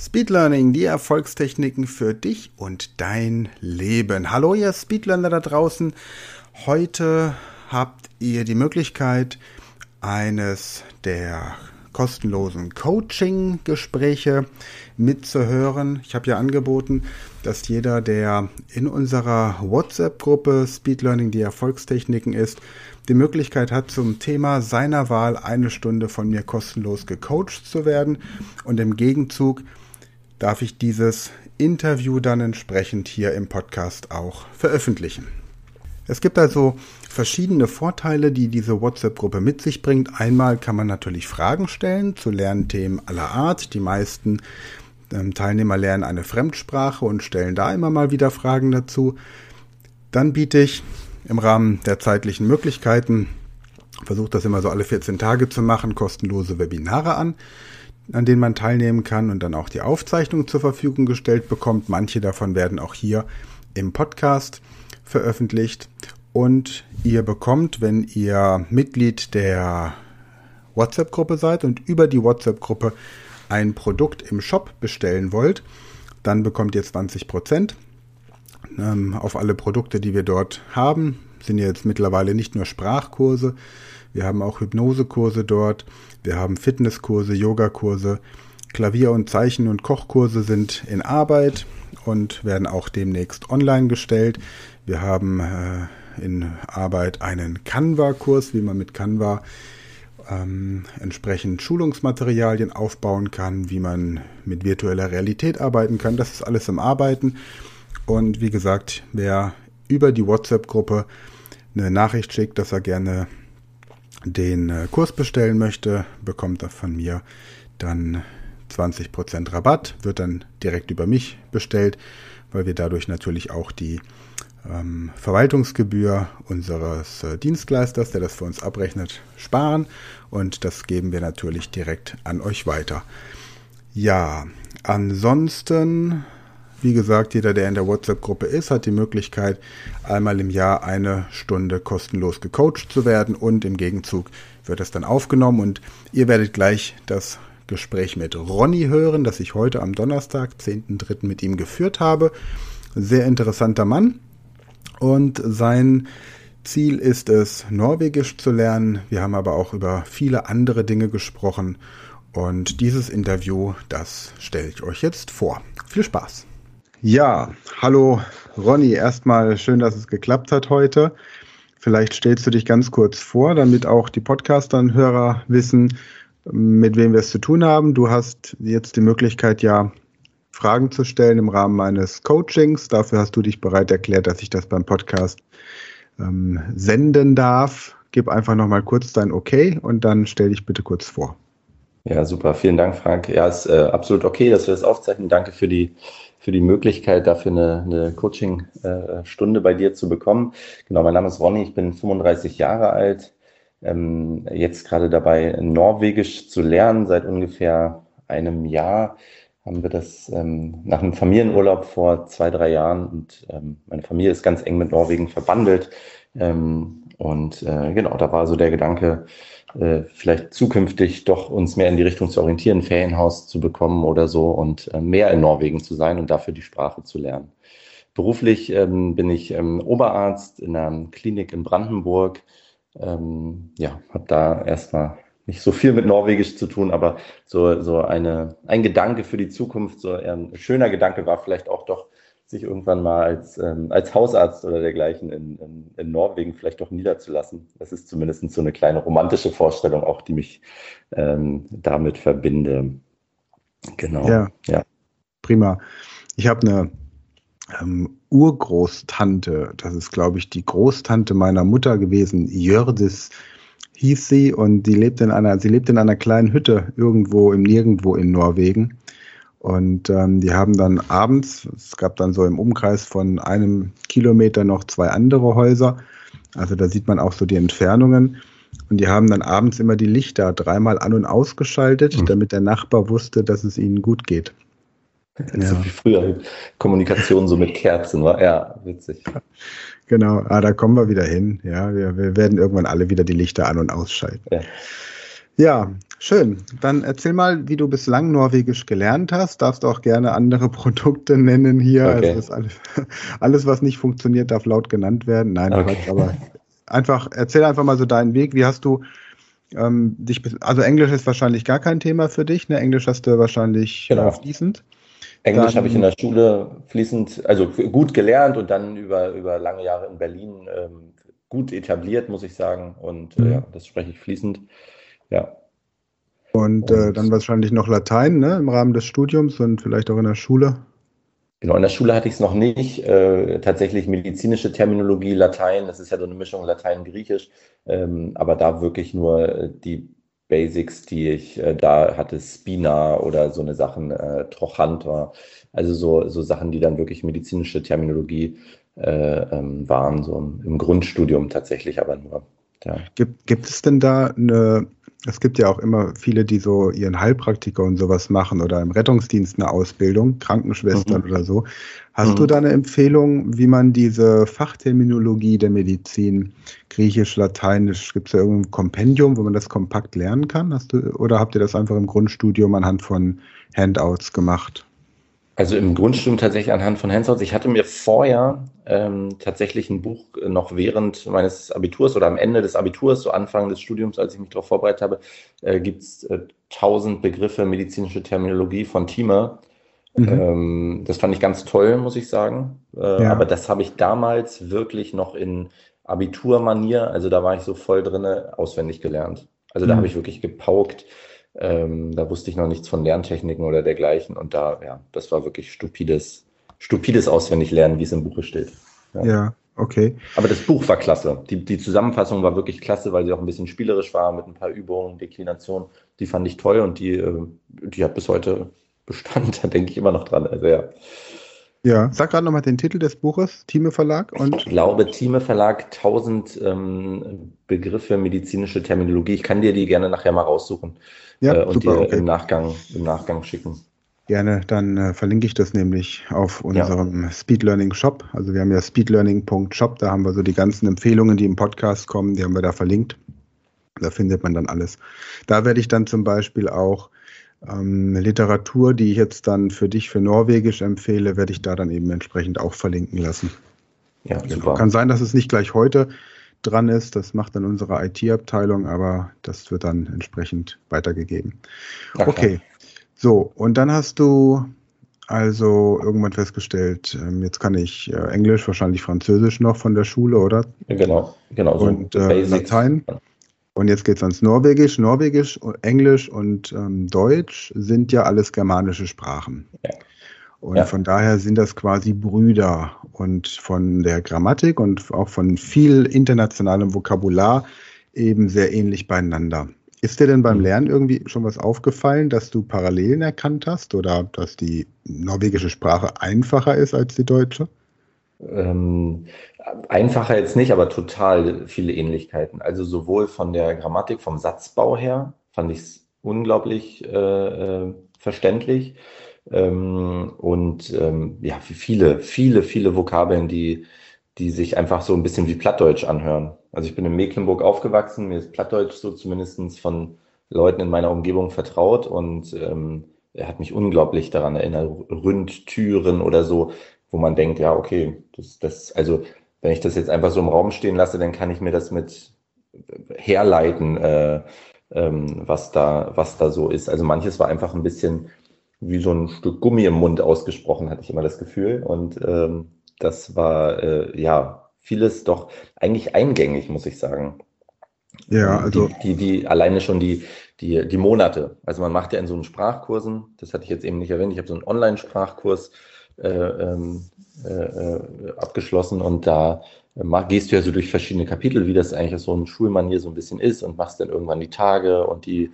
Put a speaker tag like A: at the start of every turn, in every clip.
A: Speed Learning, die Erfolgstechniken für dich und dein Leben. Hallo ihr Speedlearner da draußen. Heute habt ihr die Möglichkeit, eines der kostenlosen Coaching-Gespräche mitzuhören. Ich habe ja angeboten, dass jeder, der in unserer WhatsApp-Gruppe Speed Learning die Erfolgstechniken ist, die Möglichkeit hat, zum Thema seiner Wahl eine Stunde von mir kostenlos gecoacht zu werden. Und im Gegenzug darf ich dieses Interview dann entsprechend hier im Podcast auch veröffentlichen. Es gibt also verschiedene Vorteile, die diese WhatsApp-Gruppe mit sich bringt. Einmal kann man natürlich Fragen stellen zu Lernthemen aller Art. Die meisten ähm, Teilnehmer lernen eine Fremdsprache und stellen da immer mal wieder Fragen dazu. Dann biete ich im Rahmen der zeitlichen Möglichkeiten, versuche das immer so alle 14 Tage zu machen, kostenlose Webinare an an denen man teilnehmen kann und dann auch die Aufzeichnung zur Verfügung gestellt bekommt. Manche davon werden auch hier im Podcast veröffentlicht. Und ihr bekommt, wenn ihr Mitglied der WhatsApp-Gruppe seid und über die WhatsApp-Gruppe ein Produkt im Shop bestellen wollt, dann bekommt ihr 20% ähm, auf alle Produkte, die wir dort haben. Sind jetzt mittlerweile nicht nur Sprachkurse, wir haben auch Hypnosekurse dort, wir haben Fitnesskurse, Yogakurse, Klavier- und Zeichen- und Kochkurse sind in Arbeit und werden auch demnächst online gestellt. Wir haben äh, in Arbeit einen Canva-Kurs, wie man mit Canva ähm, entsprechend Schulungsmaterialien aufbauen kann, wie man mit virtueller Realität arbeiten kann. Das ist alles im Arbeiten. Und wie gesagt, wer über die WhatsApp-Gruppe eine Nachricht schickt, dass er gerne den äh, Kurs bestellen möchte, bekommt er von mir dann 20% Rabatt, wird dann direkt über mich bestellt, weil wir dadurch natürlich auch die ähm, Verwaltungsgebühr unseres äh, Dienstleisters, der das für uns abrechnet, sparen und das geben wir natürlich direkt an euch weiter. Ja, ansonsten wie gesagt, jeder, der in der WhatsApp-Gruppe ist, hat die Möglichkeit, einmal im Jahr eine Stunde kostenlos gecoacht zu werden und im Gegenzug wird das dann aufgenommen und ihr werdet gleich das Gespräch mit Ronny hören, das ich heute am Donnerstag, 10.3. mit ihm geführt habe. Sehr interessanter Mann und sein Ziel ist es, Norwegisch zu lernen. Wir haben aber auch über viele andere Dinge gesprochen und dieses Interview, das stelle ich euch jetzt vor. Viel Spaß! Ja, hallo Ronny. Erstmal schön, dass es geklappt hat heute. Vielleicht stellst du dich ganz kurz vor, damit auch die Podcaster-Hörer wissen, mit wem wir es zu tun haben. Du hast jetzt die Möglichkeit, ja, Fragen zu stellen im Rahmen meines Coachings. Dafür hast du dich bereit erklärt, dass ich das beim Podcast ähm, senden darf. Gib einfach nochmal kurz dein Okay und dann stell dich bitte kurz vor.
B: Ja, super. Vielen Dank, Frank. Ja, ist äh, absolut okay, dass wir das aufzeichnen. Danke für die für die Möglichkeit, dafür eine, eine Coaching-Stunde bei dir zu bekommen. Genau, mein Name ist Ronny, ich bin 35 Jahre alt, ähm, jetzt gerade dabei, Norwegisch zu lernen. Seit ungefähr einem Jahr haben wir das ähm, nach einem Familienurlaub vor zwei, drei Jahren und ähm, meine Familie ist ganz eng mit Norwegen verbandelt. Ähm, und äh, genau, da war so der Gedanke, äh, vielleicht zukünftig doch uns mehr in die Richtung zu orientieren, Ferienhaus zu bekommen oder so und äh, mehr in Norwegen zu sein und dafür die Sprache zu lernen. Beruflich ähm, bin ich ähm, Oberarzt in einer Klinik in Brandenburg. Ähm, ja, habe da erstmal nicht so viel mit Norwegisch zu tun, aber so, so eine, ein Gedanke für die Zukunft, so ein schöner Gedanke war vielleicht auch doch sich irgendwann mal als, ähm, als Hausarzt oder dergleichen in, in, in, Norwegen vielleicht doch niederzulassen. Das ist zumindest so eine kleine romantische Vorstellung, auch die mich ähm, damit verbinde.
A: Genau. Ja, ja. prima. Ich habe eine ähm, Urgroßtante, das ist, glaube ich, die Großtante meiner Mutter gewesen, Jördis hieß sie, und die lebt in einer, sie lebt in einer kleinen Hütte irgendwo im Nirgendwo in Norwegen. Und ähm, die haben dann abends, es gab dann so im Umkreis von einem Kilometer noch zwei andere Häuser. Also da sieht man auch so die Entfernungen. Und die haben dann abends immer die Lichter dreimal an und ausgeschaltet, mhm. damit der Nachbar wusste, dass es ihnen gut geht.
B: Ja. So wie früher Kommunikation so mit Kerzen war. Ja, witzig.
A: Genau, ah, da kommen wir wieder hin. Ja, wir, wir werden irgendwann alle wieder die Lichter an und ausschalten. Ja. Ja, Schön. Dann erzähl mal, wie du bislang Norwegisch gelernt hast. Darfst auch gerne andere Produkte nennen hier. Okay. Also alles, alles, was nicht funktioniert, darf laut genannt werden. Nein, okay. aber einfach, erzähl einfach mal so deinen Weg. Wie hast du ähm, dich, also Englisch ist wahrscheinlich gar kein Thema für dich. Ne? Englisch hast du wahrscheinlich
B: genau. fließend. Englisch habe ich in der Schule fließend, also gut gelernt und dann über, über lange Jahre in Berlin ähm, gut etabliert, muss ich sagen. Und äh, mhm. ja, das spreche ich fließend. Ja.
A: Und, äh, dann wahrscheinlich noch Latein, ne, im Rahmen des Studiums und vielleicht auch in der Schule.
B: Genau, in der Schule hatte ich es noch nicht. Äh, tatsächlich medizinische Terminologie, Latein, das ist ja so eine Mischung Latein-Griechisch, ähm, aber da wirklich nur äh, die Basics, die ich äh, da hatte, Spina oder so eine Sachen, äh, Trochanter, also so, so Sachen, die dann wirklich medizinische Terminologie äh, ähm, waren, so im Grundstudium tatsächlich aber nur.
A: Ja. Gibt, gibt es denn da eine, es gibt ja auch immer viele, die so ihren Heilpraktiker und sowas machen oder im Rettungsdienst eine Ausbildung, Krankenschwestern mhm. oder so. Hast mhm. du da eine Empfehlung, wie man diese Fachterminologie der Medizin, Griechisch, Lateinisch, gibt es da irgendein Kompendium, wo man das kompakt lernen kann? Hast du, oder habt ihr das einfach im Grundstudium anhand von Handouts gemacht?
B: Also im Grundstudium tatsächlich anhand von Handouts. Ich hatte mir vorher ähm, tatsächlich ein Buch noch während meines Abiturs oder am Ende des Abiturs, so Anfang des Studiums, als ich mich darauf vorbereitet habe, äh, gibt es äh, tausend Begriffe medizinische Terminologie von Thieme. Mhm. Ähm, das fand ich ganz toll, muss ich sagen. Äh, ja. Aber das habe ich damals wirklich noch in Abiturmanier, also da war ich so voll drin, auswendig gelernt. Also da mhm. habe ich wirklich gepaukt ähm, da wusste ich noch nichts von Lerntechniken oder dergleichen. Und da, ja, das war wirklich stupides, stupides Auswendiglernen, wie es im Buche steht.
A: Ja. ja. okay.
B: Aber das Buch war klasse. Die, die Zusammenfassung war wirklich klasse, weil sie auch ein bisschen spielerisch war mit ein paar Übungen, Deklinationen. Die fand ich toll und die, äh, die hat bis heute Bestand. Da denke ich immer noch dran. Also ja.
A: Ja, sag gerade nochmal den Titel des Buches, Thieme Verlag.
B: Und ich glaube, Thieme Verlag, 1000 ähm, Begriffe medizinische Terminologie. Ich kann dir die gerne nachher mal raussuchen ja, äh, und super, dir okay. im, Nachgang, im Nachgang schicken.
A: Gerne, dann äh, verlinke ich das nämlich auf unserem ja. Speed Learning Shop. Also wir haben ja speedlearning.shop, da haben wir so die ganzen Empfehlungen, die im Podcast kommen, die haben wir da verlinkt. Da findet man dann alles. Da werde ich dann zum Beispiel auch ähm, Literatur, die ich jetzt dann für dich für Norwegisch empfehle, werde ich da dann eben entsprechend auch verlinken lassen. Ja, genau. super. Kann sein, dass es nicht gleich heute dran ist. Das macht dann unsere IT-Abteilung, aber das wird dann entsprechend weitergegeben. Okay. okay. So, und dann hast du also irgendwann festgestellt, ähm, jetzt kann ich äh, Englisch, wahrscheinlich Französisch noch von der Schule, oder?
B: Ja, genau, genau.
A: So und äh, Latein. Und jetzt geht es ans Norwegisch. Norwegisch, Englisch und ähm, Deutsch sind ja alles germanische Sprachen. Ja. Und ja. von daher sind das quasi Brüder. Und von der Grammatik und auch von viel internationalem Vokabular eben sehr ähnlich beieinander. Ist dir denn beim mhm. Lernen irgendwie schon was aufgefallen, dass du Parallelen erkannt hast oder dass die norwegische Sprache einfacher ist als die deutsche?
B: Ähm, einfacher jetzt nicht, aber total viele Ähnlichkeiten. Also sowohl von der Grammatik, vom Satzbau her fand ich es unglaublich äh, äh, verständlich. Ähm, und ähm, ja, viele, viele, viele Vokabeln, die, die sich einfach so ein bisschen wie Plattdeutsch anhören. Also ich bin in Mecklenburg aufgewachsen, mir ist Plattdeutsch so zumindest von Leuten in meiner Umgebung vertraut und ähm, er hat mich unglaublich daran erinnert, Ründtüren oder so wo man denkt, ja, okay, das, das, also wenn ich das jetzt einfach so im Raum stehen lasse, dann kann ich mir das mit herleiten, äh, ähm, was da, was da so ist. Also manches war einfach ein bisschen wie so ein Stück Gummi im Mund ausgesprochen, hatte ich immer das Gefühl. Und ähm, das war äh, ja vieles doch eigentlich eingängig, muss ich sagen.
A: Ja, also
B: die, die, die alleine schon die, die, die Monate. Also man macht ja in so einen Sprachkursen, das hatte ich jetzt eben nicht erwähnt, ich habe so einen Online-Sprachkurs, äh, ähm, äh, äh, abgeschlossen und da gehst du ja so durch verschiedene Kapitel, wie das eigentlich so ein Schulmanier so ein bisschen ist und machst dann irgendwann die Tage und die,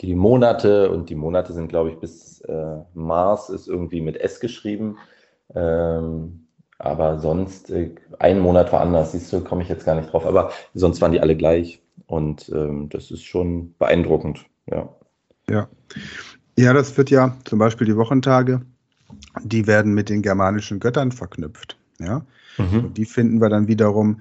B: die Monate und die Monate sind, glaube ich, bis äh, Mars ist irgendwie mit S geschrieben. Ähm, aber sonst, äh, ein Monat war anders, siehst du, komme ich jetzt gar nicht drauf. Aber sonst waren die alle gleich. Und ähm, das ist schon beeindruckend, ja.
A: Ja. Ja, das wird ja zum Beispiel die Wochentage die werden mit den germanischen Göttern verknüpft. Ja? Mhm. Und die finden wir dann wiederum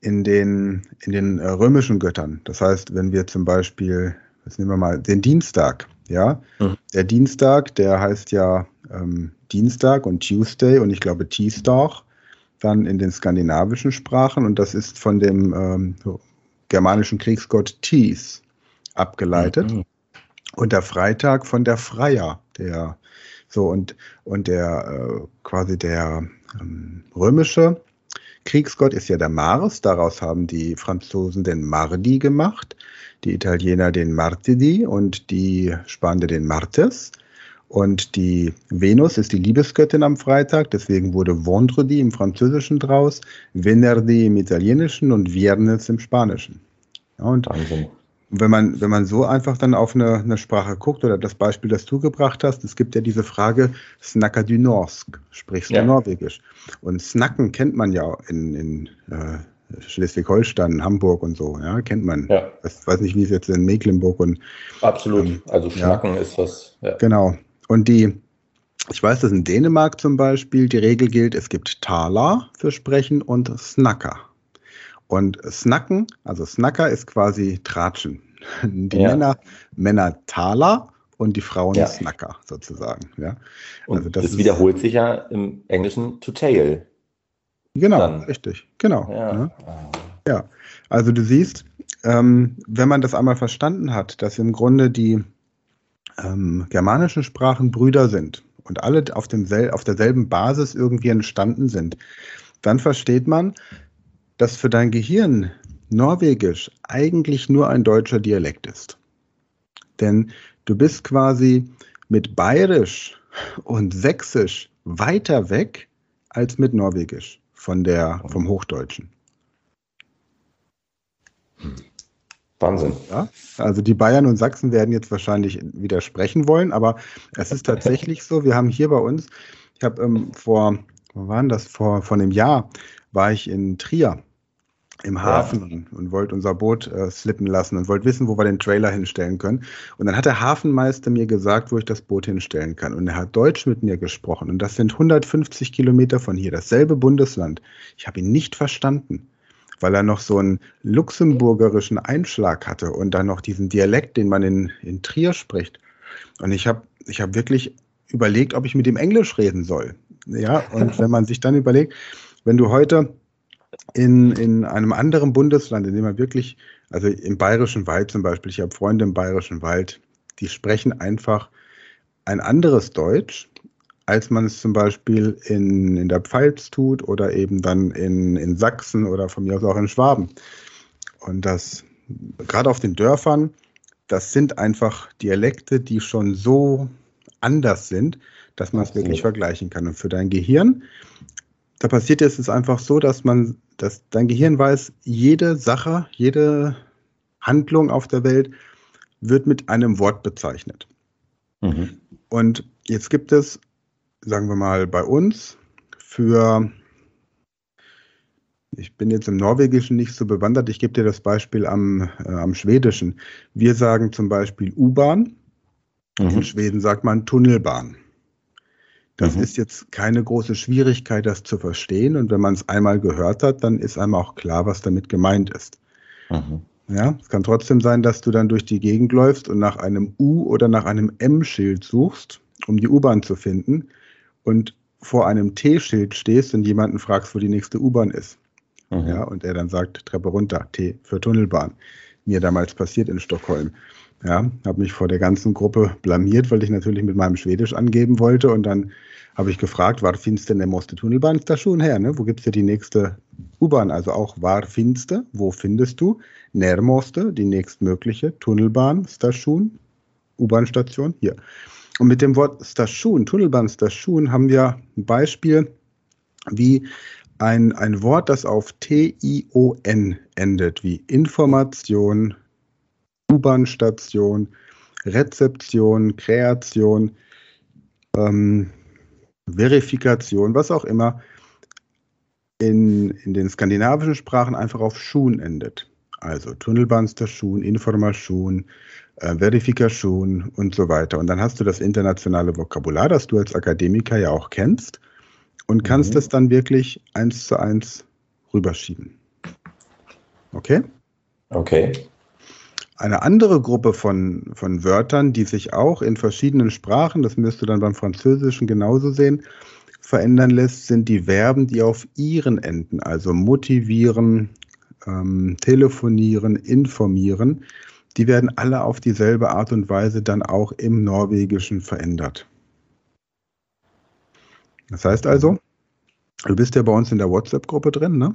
A: in den, in den äh, römischen Göttern. Das heißt, wenn wir zum Beispiel jetzt nehmen wir mal den Dienstag. Ja, mhm. der Dienstag, der heißt ja ähm, Dienstag und Tuesday und ich glaube Teestag dann in den skandinavischen Sprachen und das ist von dem ähm, germanischen Kriegsgott Thies abgeleitet. Mhm. Und der Freitag von der Freier, der so und, und der äh, quasi der ähm, römische Kriegsgott ist ja der Mars, daraus haben die Franzosen den Mardi gemacht, die Italiener den Martidi und die Spanier den Martes. Und die Venus ist die Liebesgöttin am Freitag, deswegen wurde Vendredi im Französischen draus, Venerdì im Italienischen und Viernes im Spanischen. Ja, und Wahnsinn. Wenn man, wenn man so einfach dann auf eine, eine, Sprache guckt, oder das Beispiel, das du gebracht hast, es gibt ja diese Frage, Snacker du Norsk, sprichst du ja. Norwegisch? Und Snacken kennt man ja in, in äh, Schleswig-Holstein, Hamburg und so, ja, kennt man. Ja. Ich weiß nicht, wie es jetzt in Mecklenburg und.
B: Absolut. Ähm, also Schnacken ja. ist was.
A: Ja. Genau. Und die, ich weiß, dass in Dänemark zum Beispiel die Regel gilt, es gibt Tala für Sprechen und Snacker. Und Snacken, also Snacker ist quasi Tratschen. Die ja. Männer, Männer Tala und die Frauen ja. Snacker sozusagen. Ja.
B: Und also das, das wiederholt sich ja im Englischen to tail.
A: Genau, Dann. richtig, genau. Ja. Ne? ja. also du siehst, ähm, wenn man das einmal verstanden hat, dass im Grunde die ähm, germanischen Sprachen Brüder sind und alle auf, demsel auf derselben Basis irgendwie entstanden sind, dann versteht man, dass für dein Gehirn Norwegisch eigentlich nur ein deutscher Dialekt ist. Denn du bist quasi mit Bayerisch und Sächsisch weiter weg als mit Norwegisch von der, vom Hochdeutschen.
B: Wahnsinn.
A: Ja, also die Bayern und Sachsen werden jetzt wahrscheinlich widersprechen wollen, aber es ist tatsächlich so, wir haben hier bei uns, ich habe ähm, vor, wo waren das, vor, vor einem Jahr war ich in Trier im Hafen ja. und, wollte unser Boot äh, slippen lassen und wollte wissen, wo wir den Trailer hinstellen können. Und dann hat der Hafenmeister mir gesagt, wo ich das Boot hinstellen kann. Und er hat Deutsch mit mir gesprochen. Und das sind 150 Kilometer von hier, dasselbe Bundesland. Ich habe ihn nicht verstanden weil er noch so einen luxemburgerischen Einschlag hatte und dann noch diesen Dialekt, den man in, in Trier spricht. Und ich habe ich hab wirklich überlegt, ob ich mit ihm Englisch reden soll. Ja, und wenn man sich dann überlegt, wenn du heute in, in einem anderen Bundesland, in dem man wirklich, also im Bayerischen Wald zum Beispiel, ich habe Freunde im Bayerischen Wald, die sprechen einfach ein anderes Deutsch, als man es zum Beispiel in, in der Pfalz tut oder eben dann in, in Sachsen oder von mir aus auch in Schwaben. Und das, gerade auf den Dörfern, das sind einfach Dialekte, die schon so anders sind, dass man es wirklich vergleichen kann. Und für dein Gehirn, da passiert es einfach so, dass man, dass dein Gehirn weiß, jede Sache, jede Handlung auf der Welt wird mit einem Wort bezeichnet. Mhm. Und jetzt gibt es sagen wir mal, bei uns für, ich bin jetzt im Norwegischen nicht so bewandert, ich gebe dir das Beispiel am, äh, am Schwedischen. Wir sagen zum Beispiel U-Bahn, mhm. in Schweden sagt man Tunnelbahn. Das mhm. ist jetzt keine große Schwierigkeit, das zu verstehen. Und wenn man es einmal gehört hat, dann ist einem auch klar, was damit gemeint ist. Mhm. Ja, es kann trotzdem sein, dass du dann durch die Gegend läufst und nach einem U- oder nach einem M-Schild suchst, um die U-Bahn zu finden und vor einem T-Schild stehst und jemanden fragst, wo die nächste U-Bahn ist. Mhm. Ja, und er dann sagt, Treppe runter, T für Tunnelbahn. Mir damals passiert in Stockholm. Ja, habe mich vor der ganzen Gruppe blamiert, weil ich natürlich mit meinem Schwedisch angeben wollte. Und dann habe ich gefragt, war finste der Moste Tunnelbahnstation her? Ne? Wo gibt's hier die nächste U-Bahn? Also auch war finste, wo findest du? Närmoste, die nächstmögliche Tunnelbahnstation, U-Bahn-Station, hier. Und mit dem Wort Station, Tunnelbahnstation, haben wir ein Beispiel, wie ein, ein Wort, das auf T-I-O-N endet, wie Information, U-Bahn-Station, Rezeption, Kreation, ähm, Verifikation, was auch immer, in, in den skandinavischen Sprachen einfach auf Schuhen endet. Also Tunnelbahnstation, Information, äh, Verifikation und so weiter. Und dann hast du das internationale Vokabular, das du als Akademiker ja auch kennst und kannst mhm. es dann wirklich eins zu eins rüberschieben. Okay?
B: Okay.
A: Eine andere Gruppe von, von Wörtern, die sich auch in verschiedenen Sprachen, das müsst du dann beim Französischen genauso sehen, verändern lässt, sind die Verben, die auf ihren enden, also motivieren, ähm, telefonieren, informieren. Die werden alle auf dieselbe Art und Weise dann auch im Norwegischen verändert. Das heißt also, du bist ja bei uns in der WhatsApp-Gruppe drin, ne?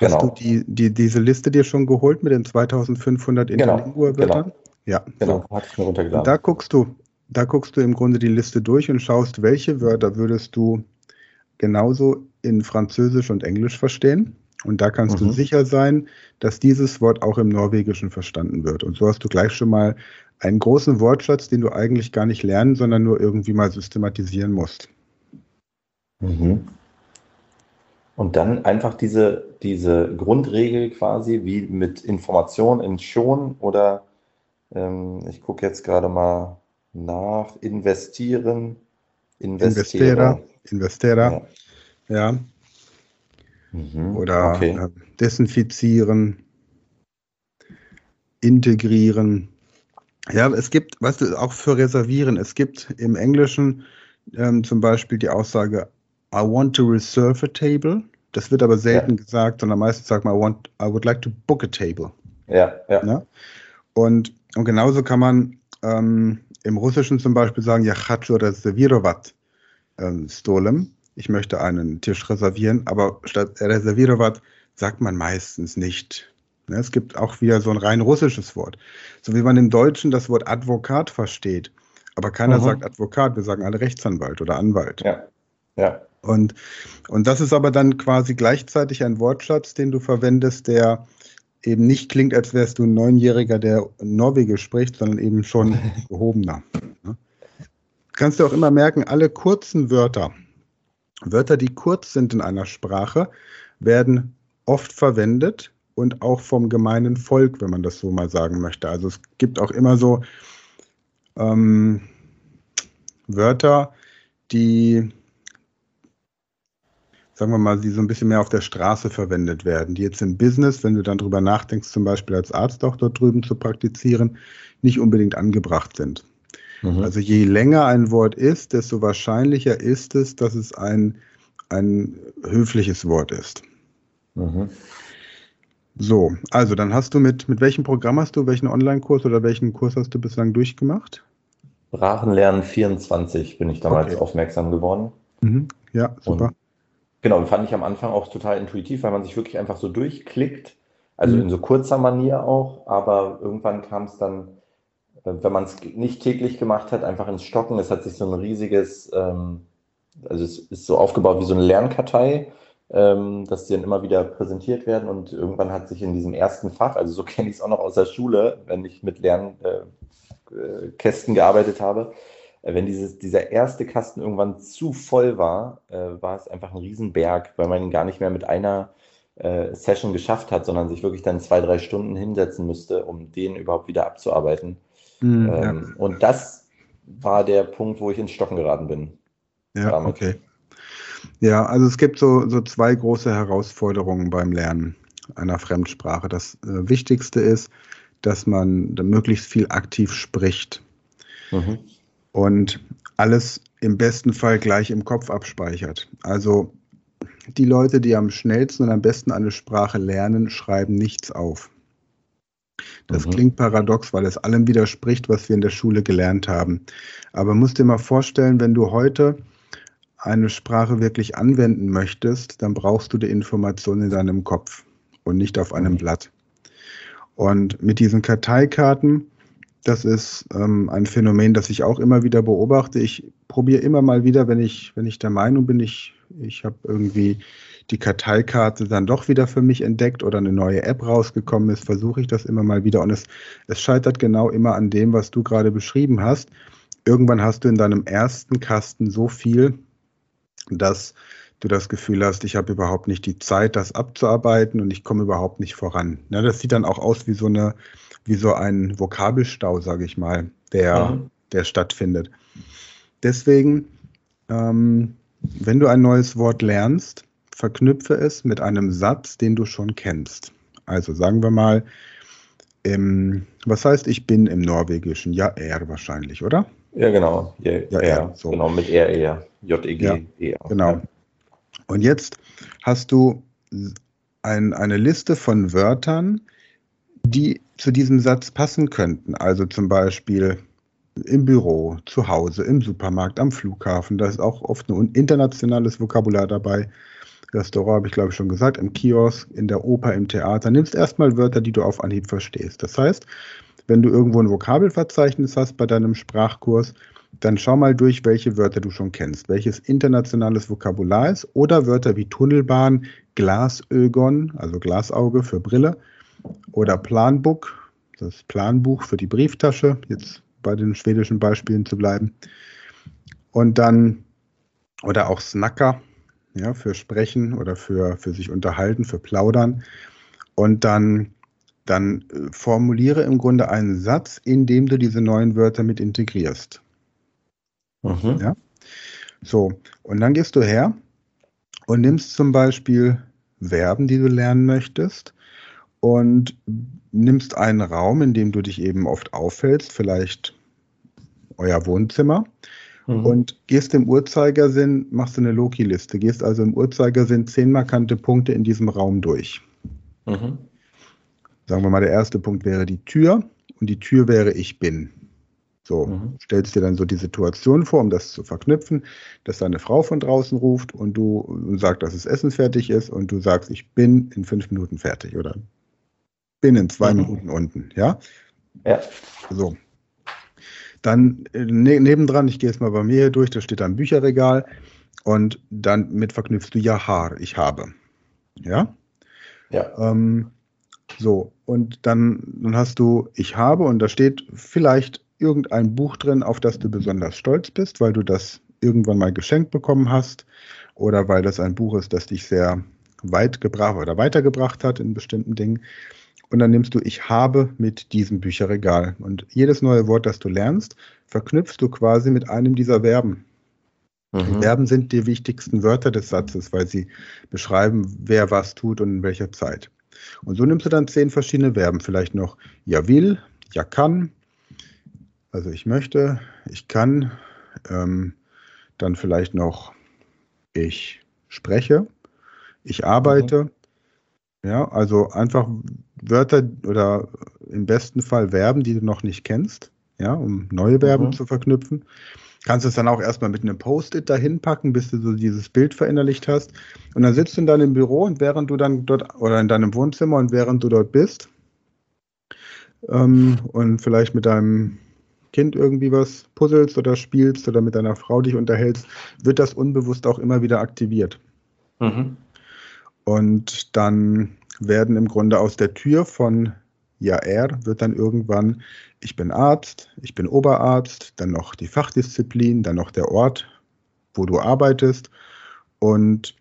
A: Hast genau. du die, die, diese Liste dir schon geholt mit den 2500
B: genau. Interlingua-Wörtern? Genau.
A: Ja, genau. So. Hatte ich mir runtergeladen. Und da guckst du, da guckst du im Grunde die Liste durch und schaust, welche Wörter würdest du genauso in Französisch und Englisch verstehen. Und da kannst mhm. du sicher sein, dass dieses Wort auch im Norwegischen verstanden wird. Und so hast du gleich schon mal einen großen Wortschatz, den du eigentlich gar nicht lernen, sondern nur irgendwie mal systematisieren musst.
B: Mhm. Und dann einfach diese, diese Grundregel quasi, wie mit Information in schon oder ähm, ich gucke jetzt gerade mal nach, investieren,
A: investiere. Investiera. Ja. ja. Mhm. Oder okay. äh, desinfizieren, integrieren. Ja, es gibt, weißt du, auch für reservieren, es gibt im Englischen ähm, zum Beispiel die Aussage, I want to reserve a table. Das wird aber selten ja. gesagt, sondern meistens sagt man, I, want, I would like to book a table.
B: Ja, ja. ja?
A: Und, und genauso kann man ähm, im Russischen zum Beispiel sagen, ja, хочу rezervirovat ähm, stolem. Ich möchte einen Tisch reservieren, aber statt reservirovat sagt man meistens nicht. Ne, es gibt auch wieder so ein rein russisches Wort. So wie man im Deutschen das Wort Advokat versteht. Aber keiner mhm. sagt Advokat, wir sagen alle Rechtsanwalt oder Anwalt.
B: Ja. Ja.
A: Und, und das ist aber dann quasi gleichzeitig ein Wortschatz, den du verwendest, der eben nicht klingt, als wärst du ein Neunjähriger, der Norwegisch spricht, sondern eben schon gehobener. Ne? Kannst du auch immer merken, alle kurzen Wörter, Wörter, die kurz sind in einer Sprache, werden oft verwendet und auch vom gemeinen Volk, wenn man das so mal sagen möchte. Also es gibt auch immer so ähm, Wörter, die sagen wir mal, die so ein bisschen mehr auf der Straße verwendet werden, die jetzt im Business, wenn du dann drüber nachdenkst, zum Beispiel als Arzt auch dort drüben zu praktizieren, nicht unbedingt angebracht sind. Mhm. Also je länger ein Wort ist, desto wahrscheinlicher ist es, dass es ein, ein höfliches Wort ist. Mhm. So, also dann hast du mit, mit welchem Programm hast du, welchen Online-Kurs oder welchen Kurs hast du bislang durchgemacht?
B: Sprachenlernen 24 bin ich damals okay. aufmerksam geworden.
A: Mhm. Ja, super. Und
B: Genau, fand ich am Anfang auch total intuitiv, weil man sich wirklich einfach so durchklickt, also mhm. in so kurzer Manier auch, aber irgendwann kam es dann, äh, wenn man es nicht täglich gemacht hat, einfach ins Stocken. Es hat sich so ein riesiges, ähm, also es ist so aufgebaut wie so eine Lernkartei, ähm, dass die dann immer wieder präsentiert werden und irgendwann hat sich in diesem ersten Fach, also so kenne ich es auch noch aus der Schule, wenn ich mit Lernkästen äh, gearbeitet habe, äh, wenn dieses, dieser erste Kasten irgendwann zu voll war, äh, war es einfach ein Riesenberg, weil man ihn gar nicht mehr mit einer äh, Session geschafft hat, sondern sich wirklich dann zwei, drei Stunden hinsetzen müsste, um den überhaupt wieder abzuarbeiten. Mhm, ähm, ja. Und das war der Punkt, wo ich ins Stocken geraten bin.
A: Ja, damit. okay. Ja, also es gibt so, so zwei große Herausforderungen beim Lernen einer Fremdsprache. Das äh, Wichtigste ist, dass man möglichst viel aktiv spricht. Mhm und alles im besten Fall gleich im Kopf abspeichert. Also die Leute, die am schnellsten und am besten eine Sprache lernen, schreiben nichts auf. Das mhm. klingt paradox, weil es allem widerspricht, was wir in der Schule gelernt haben. Aber musst dir mal vorstellen, wenn du heute eine Sprache wirklich anwenden möchtest, dann brauchst du die Information in deinem Kopf und nicht auf einem mhm. Blatt. Und mit diesen Karteikarten das ist ähm, ein Phänomen, das ich auch immer wieder beobachte. Ich probiere immer mal wieder, wenn ich, wenn ich der Meinung bin, ich, ich habe irgendwie die Karteikarte dann doch wieder für mich entdeckt oder eine neue App rausgekommen ist, versuche ich das immer mal wieder. Und es, es scheitert genau immer an dem, was du gerade beschrieben hast. Irgendwann hast du in deinem ersten Kasten so viel, dass du das Gefühl hast, ich habe überhaupt nicht die Zeit, das abzuarbeiten und ich komme überhaupt nicht voran. Ja, das sieht dann auch aus wie so eine wie so ein Vokabelstau, sage ich mal, der, mhm. der stattfindet. Deswegen, ähm, wenn du ein neues Wort lernst, verknüpfe es mit einem Satz, den du schon kennst. Also sagen wir mal, im, was heißt ich bin im Norwegischen? Ja, er wahrscheinlich, oder?
B: Ja, genau. Ja, ja, er, so. Genau, mit R, E, J-E-G, ja,
A: E. Genau. Und jetzt hast du ein, eine Liste von Wörtern, die zu diesem Satz passen könnten. Also zum Beispiel im Büro, zu Hause, im Supermarkt, am Flughafen. Da ist auch oft ein internationales Vokabular dabei. Restaurant habe ich glaube ich schon gesagt, im Kiosk, in der Oper, im Theater. Nimmst erstmal Wörter, die du auf Anhieb verstehst. Das heißt, wenn du irgendwo ein Vokabelverzeichnis hast bei deinem Sprachkurs, dann schau mal durch, welche Wörter du schon kennst, welches internationales Vokabular ist oder Wörter wie Tunnelbahn, Glasögon, also Glasauge für Brille oder Planbook, das Planbuch für die Brieftasche, jetzt bei den schwedischen Beispielen zu bleiben. Und dann, oder auch Snacker, ja, für Sprechen oder für, für sich unterhalten, für Plaudern. Und dann, dann äh, formuliere im Grunde einen Satz, in dem du diese neuen Wörter mit integrierst. Mhm. Ja? So, und dann gehst du her und nimmst zum Beispiel Verben, die du lernen möchtest, und nimmst einen Raum, in dem du dich eben oft aufhältst, vielleicht euer Wohnzimmer, mhm. und gehst im Uhrzeigersinn, machst du eine Loki-Liste, gehst also im Uhrzeigersinn zehn markante Punkte in diesem Raum durch. Mhm. Sagen wir mal, der erste Punkt wäre die Tür und die Tür wäre ich bin. So, mhm. stellst dir dann so die Situation vor, um das zu verknüpfen, dass deine Frau von draußen ruft und du sagst, dass das Essen fertig ist und du sagst, ich bin in fünf Minuten fertig oder bin in zwei mhm. Minuten unten, ja? Ja. So. Dann äh, ne, nebendran, ich gehe jetzt mal bei mir hier durch, da steht ein Bücherregal und dann mit verknüpfst du ja Haar, ich habe. Ja? Ja. Ähm, so, und dann, dann hast du ich habe und da steht vielleicht irgendein Buch drin, auf das du besonders stolz bist, weil du das irgendwann mal geschenkt bekommen hast oder weil das ein Buch ist, das dich sehr weit gebracht oder weitergebracht hat in bestimmten Dingen. Und dann nimmst du Ich habe mit diesem Bücherregal. Und jedes neue Wort, das du lernst, verknüpfst du quasi mit einem dieser Verben. Mhm. Verben sind die wichtigsten Wörter des Satzes, weil sie beschreiben, wer was tut und in welcher Zeit. Und so nimmst du dann zehn verschiedene Verben. Vielleicht noch ja will, ja kann, also ich möchte, ich kann, ähm, dann vielleicht noch ich spreche, ich arbeite. Mhm. Ja, also einfach Wörter oder im besten Fall Verben, die du noch nicht kennst, ja, um neue Verben mhm. zu verknüpfen. Kannst es dann auch erstmal mit einem Post-it dahin packen, bis du so dieses Bild verinnerlicht hast. Und dann sitzt du in deinem Büro und während du dann dort oder in deinem Wohnzimmer und während du dort bist ähm, und vielleicht mit deinem Kind irgendwie was puzzelst oder spielst oder mit deiner Frau dich unterhältst, wird das unbewusst auch immer wieder aktiviert. Mhm. Und dann werden im Grunde aus der Tür von ja, er wird dann irgendwann, ich bin Arzt, ich bin Oberarzt, dann noch die Fachdisziplin, dann noch der Ort, wo du arbeitest und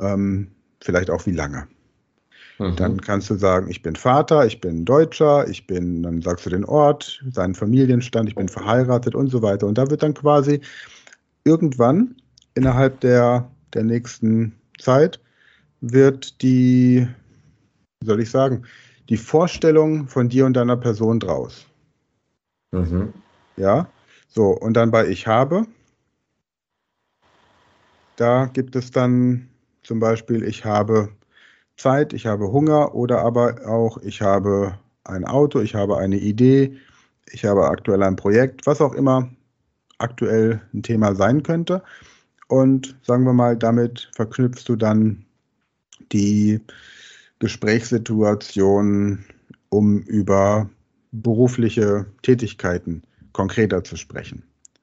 A: ähm, vielleicht auch wie lange. Mhm. Dann kannst du sagen, ich bin Vater, ich bin Deutscher, ich bin, dann sagst du den Ort, seinen Familienstand, ich bin verheiratet und so weiter. Und da wird dann quasi irgendwann innerhalb der, der nächsten Zeit wird die wie soll ich sagen, die Vorstellung von dir und deiner Person draus. Mhm. Ja, so, und dann bei Ich habe, da gibt es dann zum Beispiel, ich habe Zeit, ich habe Hunger oder aber auch, ich habe ein Auto, ich habe eine Idee, ich habe aktuell ein Projekt, was auch immer aktuell ein Thema sein könnte. Und sagen wir mal, damit verknüpfst du dann die Gesprächssituationen, um über berufliche Tätigkeiten konkreter zu sprechen.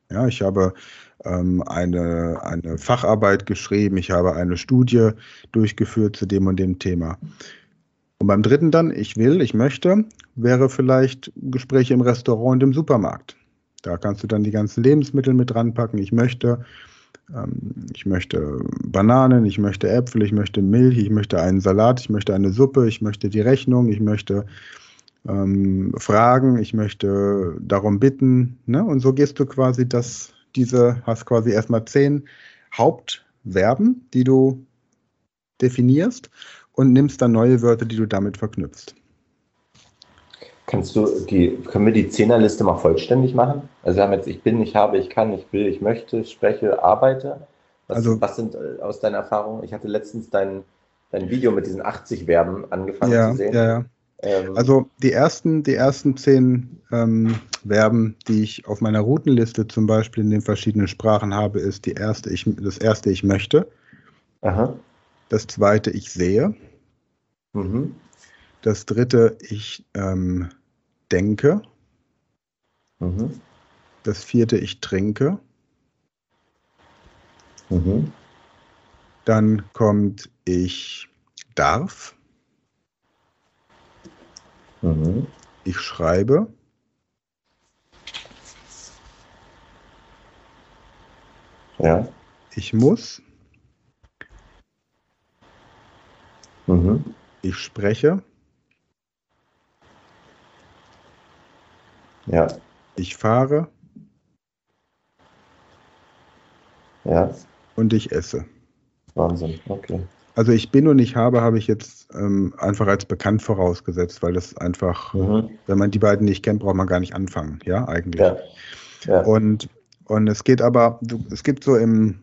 A: Ja, ich habe eine, eine Facharbeit geschrieben, ich habe eine Studie durchgeführt zu dem und dem Thema. Und beim dritten dann, ich will, ich möchte, wäre vielleicht Gespräche im Restaurant und im Supermarkt. Da kannst du dann die ganzen Lebensmittel mit ranpacken. Ich möchte ähm, ich möchte Bananen, ich möchte Äpfel, ich möchte Milch, ich möchte einen Salat, ich möchte eine Suppe, ich möchte die Rechnung, ich möchte ähm, fragen, ich möchte darum bitten. Ne? Und so gehst du quasi das, diese, hast quasi erstmal zehn Hauptverben, die du definierst und nimmst dann neue Wörter, die du damit verknüpfst.
B: Kannst du die, können wir die Zehnerliste mal vollständig machen? Also wir haben jetzt ich bin, ich habe, ich kann, ich will, ich möchte, spreche, arbeite. Was, also, was sind äh, aus deiner Erfahrung? Ich hatte letztens dein, dein Video mit diesen 80 Verben angefangen
A: ja,
B: zu sehen.
A: Ja, ja. Ähm, also die ersten, die ersten zehn ähm, Verben, die ich auf meiner Routenliste zum Beispiel in den verschiedenen Sprachen habe, ist die erste, ich, das erste, ich möchte. Aha. Das zweite, ich sehe. Mhm. Das dritte, ich ähm, denke. Mhm. Das vierte, ich trinke. Mhm. Dann kommt ich darf. Mhm. Ich schreibe.
B: Ja.
A: Ich muss. Mhm. Ich spreche.
B: Ja.
A: Ich fahre.
B: Ja.
A: Und ich esse.
B: Wahnsinn, okay.
A: Also ich bin und ich habe, habe ich jetzt ähm, einfach als bekannt vorausgesetzt, weil das einfach, mhm. wenn man die beiden nicht kennt, braucht man gar nicht anfangen, ja, eigentlich. Ja. ja. Und, und es geht aber, es gibt so im,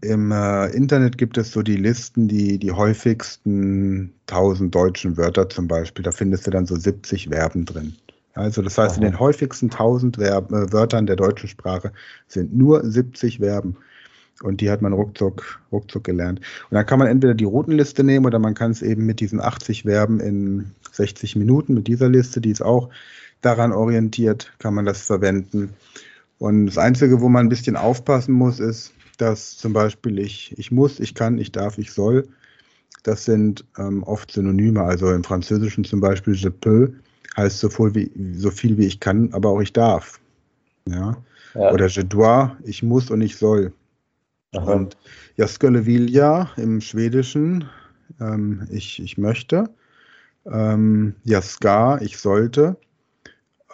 A: im äh, Internet gibt es so die Listen, die die häufigsten 1000 deutschen Wörter zum Beispiel, da findest du dann so 70 Verben drin. Also das heißt, Aha. in den häufigsten 1000 Verb, äh, Wörtern der deutschen Sprache sind nur 70 Verben. Und die hat man ruckzuck, ruckzuck gelernt. Und dann kann man entweder die Routenliste nehmen oder man kann es eben mit diesen 80 Verben in 60 Minuten mit dieser Liste, die ist auch daran orientiert, kann man das verwenden. Und das Einzige, wo man ein bisschen aufpassen muss, ist, dass zum Beispiel ich, ich muss, ich kann, ich darf, ich soll, das sind ähm, oft Synonyme. Also im Französischen zum Beispiel je peux heißt so viel wie, so viel wie ich kann, aber auch ich darf. Ja? ja. Oder je dois, ich muss und ich soll. Aha. Und Jaskele Vilja im Schwedischen, ähm, ich, ich möchte. Ähm, Jaska, ich sollte.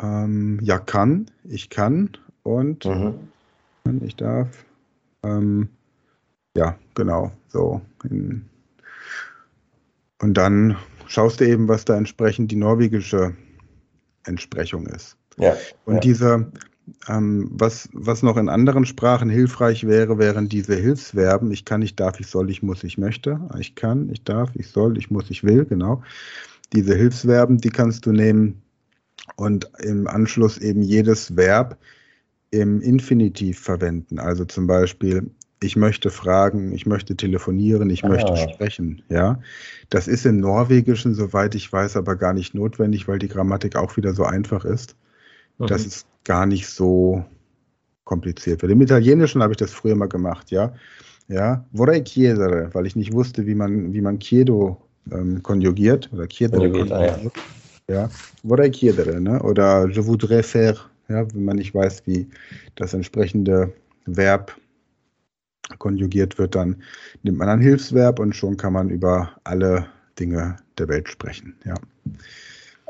A: Ähm, ja, kann, ich kann. Und mhm. ich darf. Ähm, ja, genau, so. In, und dann schaust du eben, was da entsprechend die norwegische Entsprechung ist.
B: Ja,
A: und
B: ja.
A: diese, ähm, was, was noch in anderen Sprachen hilfreich wäre, wären diese Hilfsverben. Ich kann, ich darf, ich soll, ich muss, ich möchte. Ich kann, ich darf, ich soll, ich muss, ich will, genau. Diese Hilfsverben, die kannst du nehmen und im Anschluss eben jedes Verb im Infinitiv verwenden. Also zum Beispiel, ich möchte fragen, ich möchte telefonieren, ich ah. möchte sprechen. Ja, das ist im Norwegischen, soweit ich weiß, aber gar nicht notwendig, weil die Grammatik auch wieder so einfach ist. Mhm. Das ist gar nicht so kompliziert wird. Im Italienischen habe ich das früher mal gemacht, ja. Ja, vorrei chiedere, weil ich nicht wusste, wie man, wie man chiedo ähm, konjugiert oder chiedere konjugiert. Ja. ja, vorrei chiedere, ne? Oder je voudrais faire, ja, wenn man nicht weiß, wie das entsprechende Verb konjugiert wird, dann nimmt man ein Hilfsverb und schon kann man über alle Dinge der Welt sprechen, ja.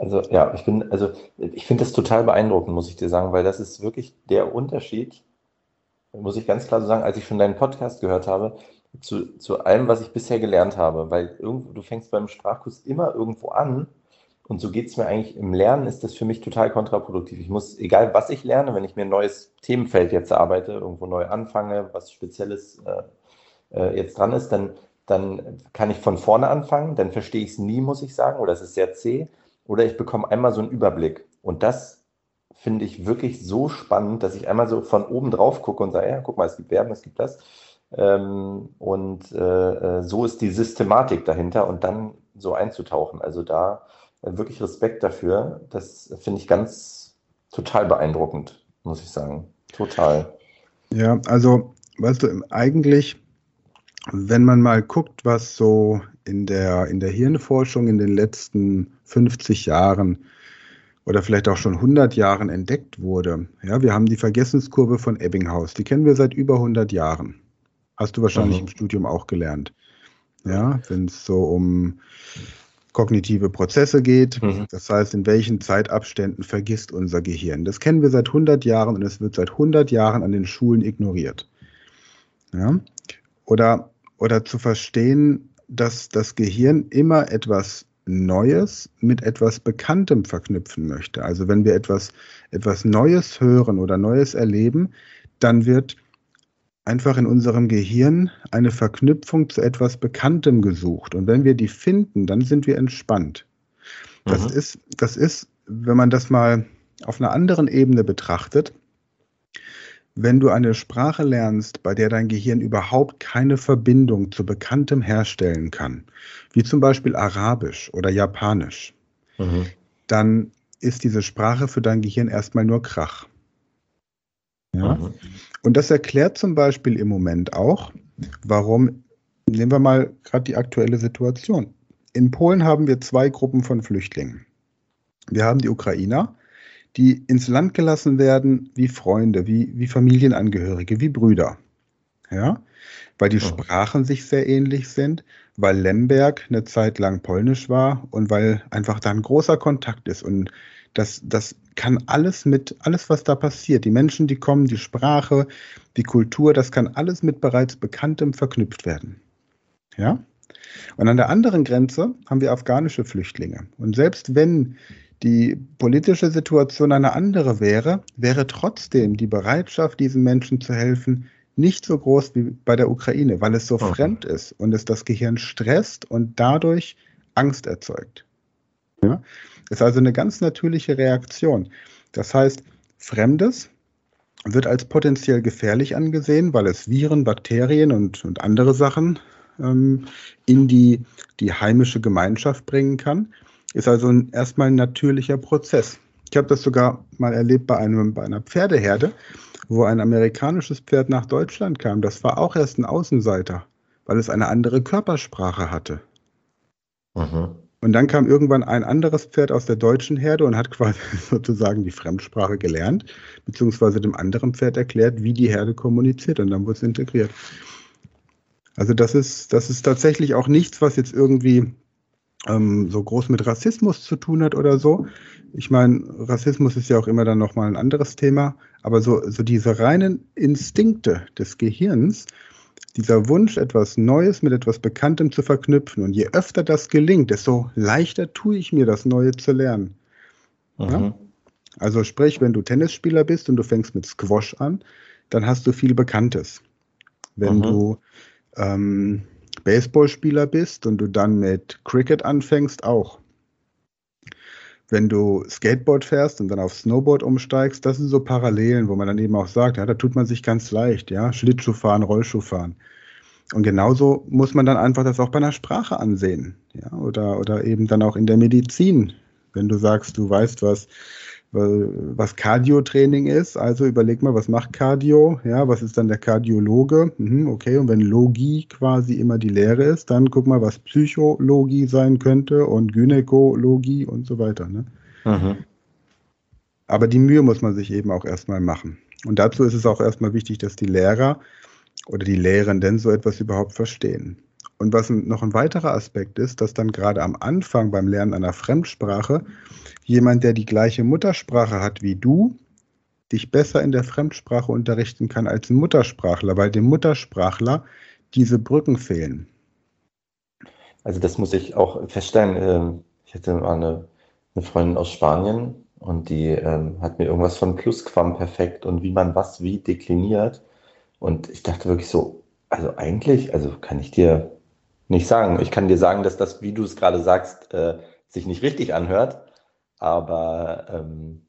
B: Also ja, ich bin, also ich finde das total beeindruckend, muss ich dir sagen, weil das ist wirklich der Unterschied, muss ich ganz klar so sagen, als ich schon deinen Podcast gehört habe, zu, zu allem, was ich bisher gelernt habe. Weil irgendwo, du fängst beim Sprachkurs immer irgendwo an und so geht es mir eigentlich im Lernen, ist das für mich total kontraproduktiv. Ich muss, egal was ich lerne, wenn ich mir ein neues Themenfeld jetzt arbeite, irgendwo neu anfange, was Spezielles äh, äh, jetzt dran ist, dann, dann kann ich von vorne anfangen, dann verstehe ich es nie, muss ich sagen, oder es ist sehr zäh oder ich bekomme einmal so einen Überblick. Und das finde ich wirklich so spannend, dass ich einmal so von oben drauf gucke und sage, ja, guck mal, es gibt Verben, es gibt das. Ähm, und äh, äh, so ist die Systematik dahinter und dann so einzutauchen. Also da äh, wirklich Respekt dafür. Das finde ich ganz total beeindruckend, muss ich sagen. Total.
A: Ja, also, weißt du, eigentlich, wenn man mal guckt, was so in der, in der Hirnforschung in den letzten 50 Jahren oder vielleicht auch schon 100 Jahren entdeckt wurde. Ja, wir haben die Vergessenskurve von Ebbinghaus. Die kennen wir seit über 100 Jahren. Hast du wahrscheinlich mhm. im Studium auch gelernt. Ja, wenn es so um kognitive Prozesse geht. Mhm. Das heißt, in welchen Zeitabständen vergisst unser Gehirn. Das kennen wir seit 100 Jahren und es wird seit 100 Jahren an den Schulen ignoriert. Ja? Oder, oder zu verstehen, dass das Gehirn immer etwas Neues mit etwas Bekanntem verknüpfen möchte. Also wenn wir etwas, etwas Neues hören oder Neues erleben, dann wird einfach in unserem Gehirn eine Verknüpfung zu etwas Bekanntem gesucht. Und wenn wir die finden, dann sind wir entspannt. Das, mhm. ist, das ist, wenn man das mal auf einer anderen Ebene betrachtet, wenn du eine Sprache lernst, bei der dein Gehirn überhaupt keine Verbindung zu Bekanntem herstellen kann, wie zum Beispiel Arabisch oder Japanisch, mhm. dann ist diese Sprache für dein Gehirn erstmal nur Krach. Ja? Mhm. Und das erklärt zum Beispiel im Moment auch, warum, nehmen wir mal gerade die aktuelle Situation. In Polen haben wir zwei Gruppen von Flüchtlingen. Wir haben die Ukrainer, die ins Land gelassen werden wie Freunde, wie, wie Familienangehörige, wie Brüder. Ja, weil die Sprachen sich sehr ähnlich sind, weil Lemberg eine Zeit lang polnisch war und weil einfach da ein großer Kontakt ist. Und das, das kann alles mit, alles, was da passiert, die Menschen, die kommen, die Sprache, die Kultur, das kann alles mit bereits Bekanntem verknüpft werden. Ja? Und an der anderen Grenze haben wir afghanische Flüchtlinge. Und selbst wenn die politische Situation eine andere wäre, wäre trotzdem die Bereitschaft, diesen Menschen zu helfen, nicht so groß wie bei der Ukraine, weil es so okay. fremd ist und es das Gehirn stresst und dadurch Angst erzeugt. Ja? Ist also eine ganz natürliche Reaktion. Das heißt, Fremdes wird als potenziell gefährlich angesehen, weil es Viren, Bakterien und, und andere Sachen ähm, in die, die heimische Gemeinschaft bringen kann. Ist also ein, erstmal ein natürlicher Prozess. Ich habe das sogar mal erlebt bei, einem, bei einer Pferdeherde, wo ein amerikanisches Pferd nach Deutschland kam. Das war auch erst ein Außenseiter, weil es eine andere Körpersprache hatte. Mhm. Und dann kam irgendwann ein anderes Pferd aus der deutschen Herde und hat quasi sozusagen die Fremdsprache gelernt, beziehungsweise dem anderen Pferd erklärt, wie die Herde kommuniziert und dann wurde es integriert. Also das ist, das ist tatsächlich auch nichts, was jetzt irgendwie ähm, so groß mit Rassismus zu tun hat oder so. Ich meine, Rassismus ist ja auch immer dann nochmal ein anderes Thema, aber so, so diese reinen Instinkte des Gehirns, dieser Wunsch, etwas Neues mit etwas Bekanntem zu verknüpfen. Und je öfter das gelingt, desto leichter tue ich mir, das Neue zu lernen. Mhm. Ja? Also sprich, wenn du Tennisspieler bist und du fängst mit Squash an, dann hast du viel Bekanntes. Wenn mhm. du ähm, Baseballspieler bist und du dann mit Cricket anfängst, auch. Wenn du Skateboard fährst und dann auf Snowboard umsteigst, das sind so Parallelen, wo man dann eben auch sagt, ja, da tut man sich ganz leicht, ja, Schlittschuhfahren, Rollschuhfahren. Und genauso muss man dann einfach das auch bei einer Sprache ansehen, ja, oder, oder eben dann auch in der Medizin. Wenn du sagst, du weißt, was was Cardio-Training ist. Also überleg mal, was macht Cardio? Ja, was ist dann der Kardiologe? Mhm, okay, und wenn Logie quasi immer die Lehre ist, dann guck mal, was Psychologie sein könnte und Gynäkologie und so weiter. Ne? Mhm. Aber die Mühe muss man sich eben auch erstmal machen. Und dazu ist es auch erstmal wichtig, dass die Lehrer oder die Lehrenden so etwas überhaupt verstehen. Und was noch ein weiterer Aspekt ist, dass dann gerade am Anfang beim Lernen einer Fremdsprache jemand, der die gleiche Muttersprache hat wie du, dich besser in der Fremdsprache unterrichten kann als ein Muttersprachler, weil dem Muttersprachler diese Brücken fehlen.
B: Also das muss ich auch feststellen. Ähm, ich hatte mal eine, eine Freundin aus Spanien und die ähm, hat mir irgendwas von Plusquamperfekt und wie man was wie dekliniert. Und ich dachte wirklich so, also eigentlich, also kann ich dir nicht sagen. Ich kann dir sagen, dass das, wie du es gerade sagst, äh, sich nicht richtig anhört aber ähm,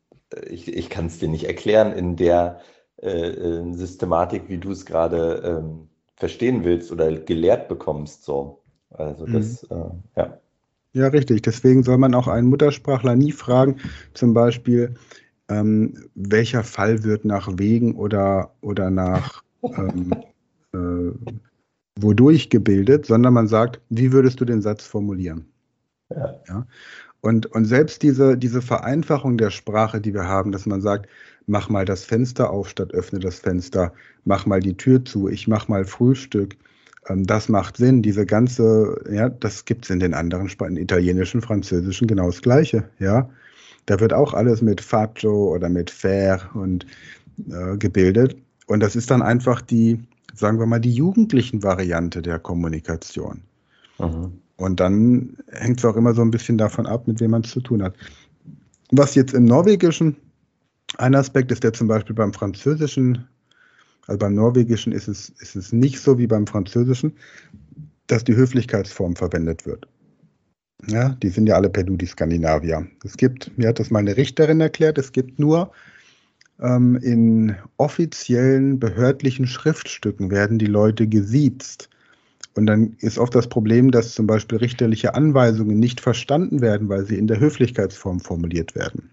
B: ich, ich kann es dir nicht erklären in der äh, äh Systematik, wie du es gerade ähm, verstehen willst oder gelehrt bekommst. So. Also das, mhm. äh, ja.
A: Ja, richtig. Deswegen soll man auch einen Muttersprachler nie fragen, zum Beispiel, ähm, welcher Fall wird nach Wegen oder, oder nach ähm, äh, wodurch gebildet, sondern man sagt, wie würdest du den Satz formulieren? Ja. ja? Und, und selbst diese, diese Vereinfachung der Sprache, die wir haben, dass man sagt, mach mal das Fenster auf statt öffne das Fenster, mach mal die Tür zu, ich mach mal Frühstück, ähm, das macht Sinn. Diese ganze, ja, das gibt's in den anderen Sprachen, italienischen, französischen genau das Gleiche, ja. Da wird auch alles mit faccio oder mit faire und äh, gebildet. Und das ist dann einfach die, sagen wir mal, die jugendlichen Variante der Kommunikation. Mhm. Und dann hängt es auch immer so ein bisschen davon ab, mit wem man es zu tun hat. Was jetzt im Norwegischen ein Aspekt ist, der zum Beispiel beim Französischen, also beim Norwegischen ist es, ist es nicht so wie beim Französischen, dass die Höflichkeitsform verwendet wird. Ja, die sind ja alle per Du, die Skandinavier. Es gibt, mir hat das mal eine Richterin erklärt, es gibt nur ähm, in offiziellen behördlichen Schriftstücken werden die Leute gesiezt. Und dann ist oft das Problem, dass zum Beispiel richterliche Anweisungen nicht verstanden werden, weil sie in der Höflichkeitsform formuliert werden.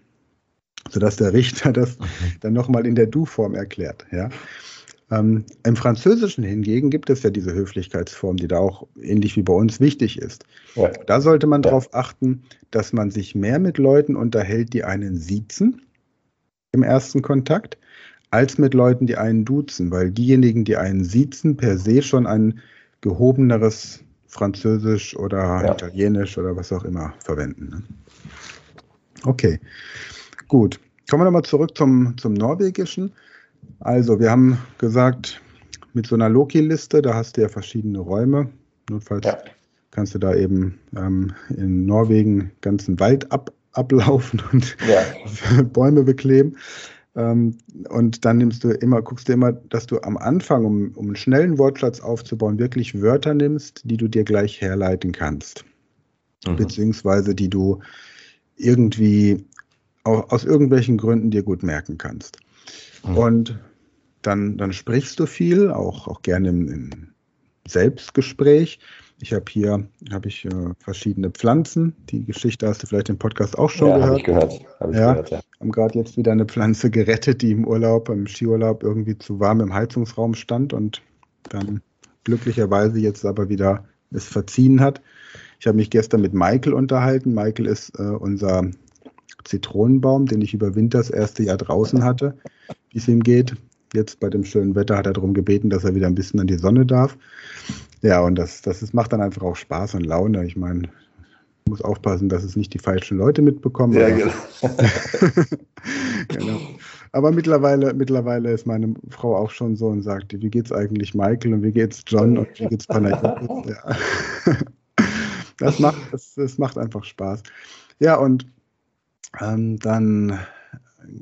A: Sodass der Richter das mhm. dann nochmal in der Du-Form erklärt. Ja? Ähm, Im Französischen hingegen gibt es ja diese Höflichkeitsform, die da auch ähnlich wie bei uns wichtig ist. Ja. Da sollte man ja. darauf achten, dass man sich mehr mit Leuten unterhält, die einen siezen im ersten Kontakt, als mit Leuten, die einen duzen, weil diejenigen, die einen siezen, per se schon ein gehobeneres Französisch oder ja. Italienisch oder was auch immer verwenden. Ne? Okay, gut. Kommen wir nochmal zurück zum, zum Norwegischen. Also, wir haben gesagt, mit so einer Loki-Liste, da hast du ja verschiedene Räume. Notfalls ja. kannst du da eben ähm, in Norwegen ganzen Wald ab, ablaufen und ja. Bäume bekleben. Ähm, und dann nimmst du immer, guckst du immer, dass du am Anfang, um, um einen schnellen Wortschatz aufzubauen, wirklich Wörter nimmst, die du dir gleich herleiten kannst. Mhm. Beziehungsweise die du irgendwie aus irgendwelchen Gründen dir gut merken kannst. Mhm. Und dann, dann sprichst du viel, auch, auch gerne im, im Selbstgespräch. Ich habe hier hab ich, äh, verschiedene Pflanzen. Die Geschichte hast du vielleicht im Podcast auch schon ja, gehört. Habe ich gehört. Hab ich ja, gehört ja. haben gerade jetzt wieder eine Pflanze gerettet, die im Urlaub, im Skiurlaub irgendwie zu warm im Heizungsraum stand und dann glücklicherweise jetzt aber wieder es verziehen hat. Ich habe mich gestern mit Michael unterhalten. Michael ist äh, unser Zitronenbaum, den ich über Winter das erste Jahr draußen hatte, wie es ihm geht. Jetzt bei dem schönen Wetter hat er darum gebeten, dass er wieder ein bisschen an die Sonne darf. Ja, und das, das ist, macht dann einfach auch Spaß und Laune. Ich meine, muss aufpassen, dass es nicht die falschen Leute mitbekommen. Ja, genau. genau. Aber mittlerweile, mittlerweile ist meine Frau auch schon so und sagt, wie geht's eigentlich Michael und wie geht's John und wie geht's Panayotis? Ja. Das macht, das, das macht einfach Spaß. Ja, und ähm, dann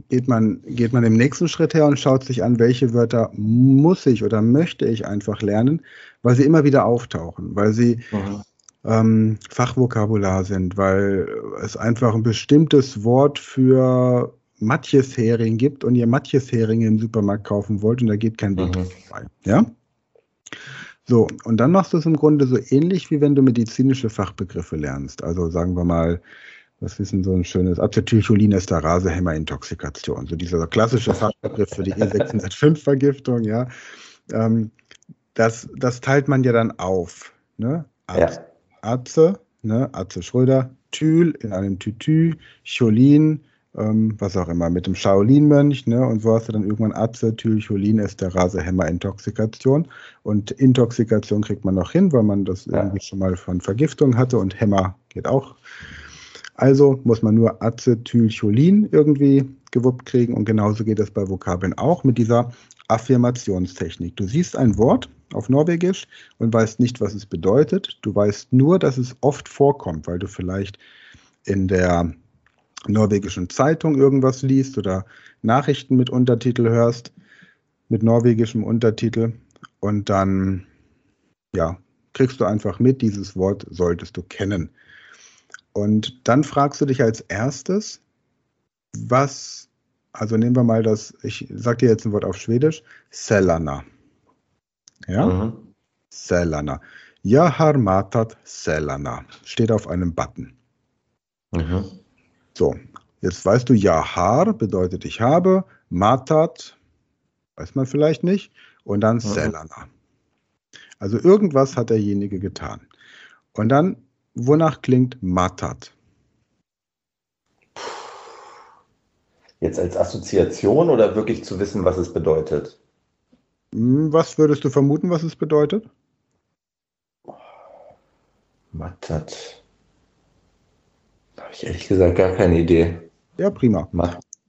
A: geht man, geht man im nächsten Schritt her und schaut sich an, welche Wörter muss ich oder möchte ich einfach lernen, weil sie immer wieder auftauchen, weil sie mhm. ähm, Fachvokabular sind, weil es einfach ein bestimmtes Wort für Matjes-Hering gibt und ihr Matjes-Heringe im Supermarkt kaufen wollt und da geht kein Weg mhm. vorbei. Ja? So, und dann machst du es im Grunde so ähnlich, wie wenn du medizinische Fachbegriffe lernst. Also sagen wir mal, was ist denn so ein schönes Acetylcholinesterase Hämmerintoxikation? So dieser klassische Fachbegriff für die E605-Vergiftung, ja. Ähm, das, das teilt man ja dann auf. Ne? Aze, ja. Aze, ne? Aze Schröder, Thyl in einem Tütü, Cholin, ähm, was auch immer, mit dem Shaolin-Mönch, ne? Und so hast du dann irgendwann Acetylcholinesterase Hämmerintoxikation. Und Intoxikation kriegt man noch hin, weil man das ja. irgendwie schon mal von Vergiftung hatte und Hämmer geht auch also muss man nur Acetylcholin irgendwie gewuppt kriegen und genauso geht es bei Vokabeln auch mit dieser Affirmationstechnik. Du siehst ein Wort auf Norwegisch und weißt nicht, was es bedeutet. Du weißt nur, dass es oft vorkommt, weil du vielleicht in der norwegischen Zeitung irgendwas liest oder Nachrichten mit Untertitel hörst, mit norwegischem Untertitel und dann ja, kriegst du einfach mit, dieses Wort solltest du kennen. Und dann fragst du dich als erstes, was, also nehmen wir mal das, ich sage dir jetzt ein Wort auf Schwedisch, Selana. Ja? Mhm. Selana. Jahar matat Selana. Steht auf einem Button. Mhm. So, jetzt weißt du, Jahar bedeutet ich habe, Matat, weiß man vielleicht nicht, und dann mhm. Selana. Also irgendwas hat derjenige getan. Und dann Wonach klingt Matat?
B: Jetzt als Assoziation oder wirklich zu wissen, was es bedeutet?
A: Hm, was würdest du vermuten, was es bedeutet?
B: Matat. Habe ich ehrlich gesagt gar keine Idee.
A: Ja, prima.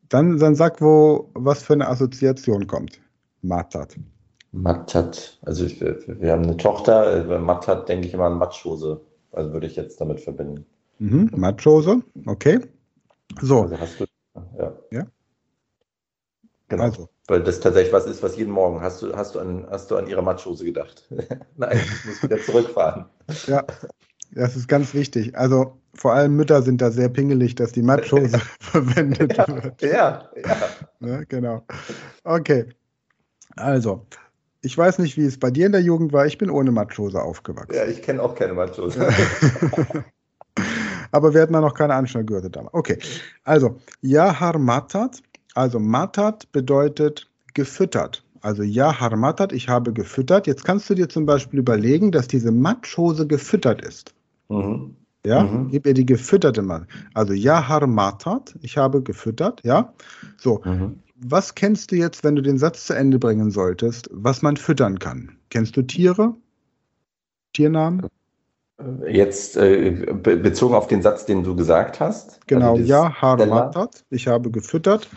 A: Dann, dann sag, wo was für eine Assoziation kommt. Matat.
B: Matat. Also ich, wir haben eine Tochter. Matat denke ich immer an Matschhose. Also würde ich jetzt damit verbinden.
A: Mhm. Matschhose, okay. So.
B: Also hast du, ja.
A: Ja.
B: Genau. Also. Weil das tatsächlich was ist, was jeden Morgen hast du, hast du an, hast du an ihre Matschhose gedacht. Nein, ich muss wieder zurückfahren.
A: Ja, das ist ganz wichtig. Also vor allem Mütter sind da sehr pingelig, dass die Matschhose verwendet
B: ja,
A: wird.
B: Ja, ja.
A: Ne, genau. Okay. Also, ich weiß nicht, wie es bei dir in der Jugend war. Ich bin ohne Matschhose aufgewachsen.
B: Ja, ich kenne auch keine Matschhose.
A: Aber wir hatten da noch keine Anschnallgürtel damals. Okay. Also, Yahar Matat. Also, Matat bedeutet gefüttert. Also, Yahar Matat, ich habe gefüttert. Jetzt kannst du dir zum Beispiel überlegen, dass diese Matschhose gefüttert ist. Mhm. Ja, mhm. gib ihr die gefütterte Mann. Also Yahar Matat, ich habe gefüttert, ja. So, mhm. Was kennst du jetzt, wenn du den Satz zu Ende bringen solltest, was man füttern kann? Kennst du Tiere? Tiernamen?
B: Äh, jetzt äh, bezogen auf den Satz, den du gesagt hast.
A: Genau, also Yahar Matat, ich habe gefüttert.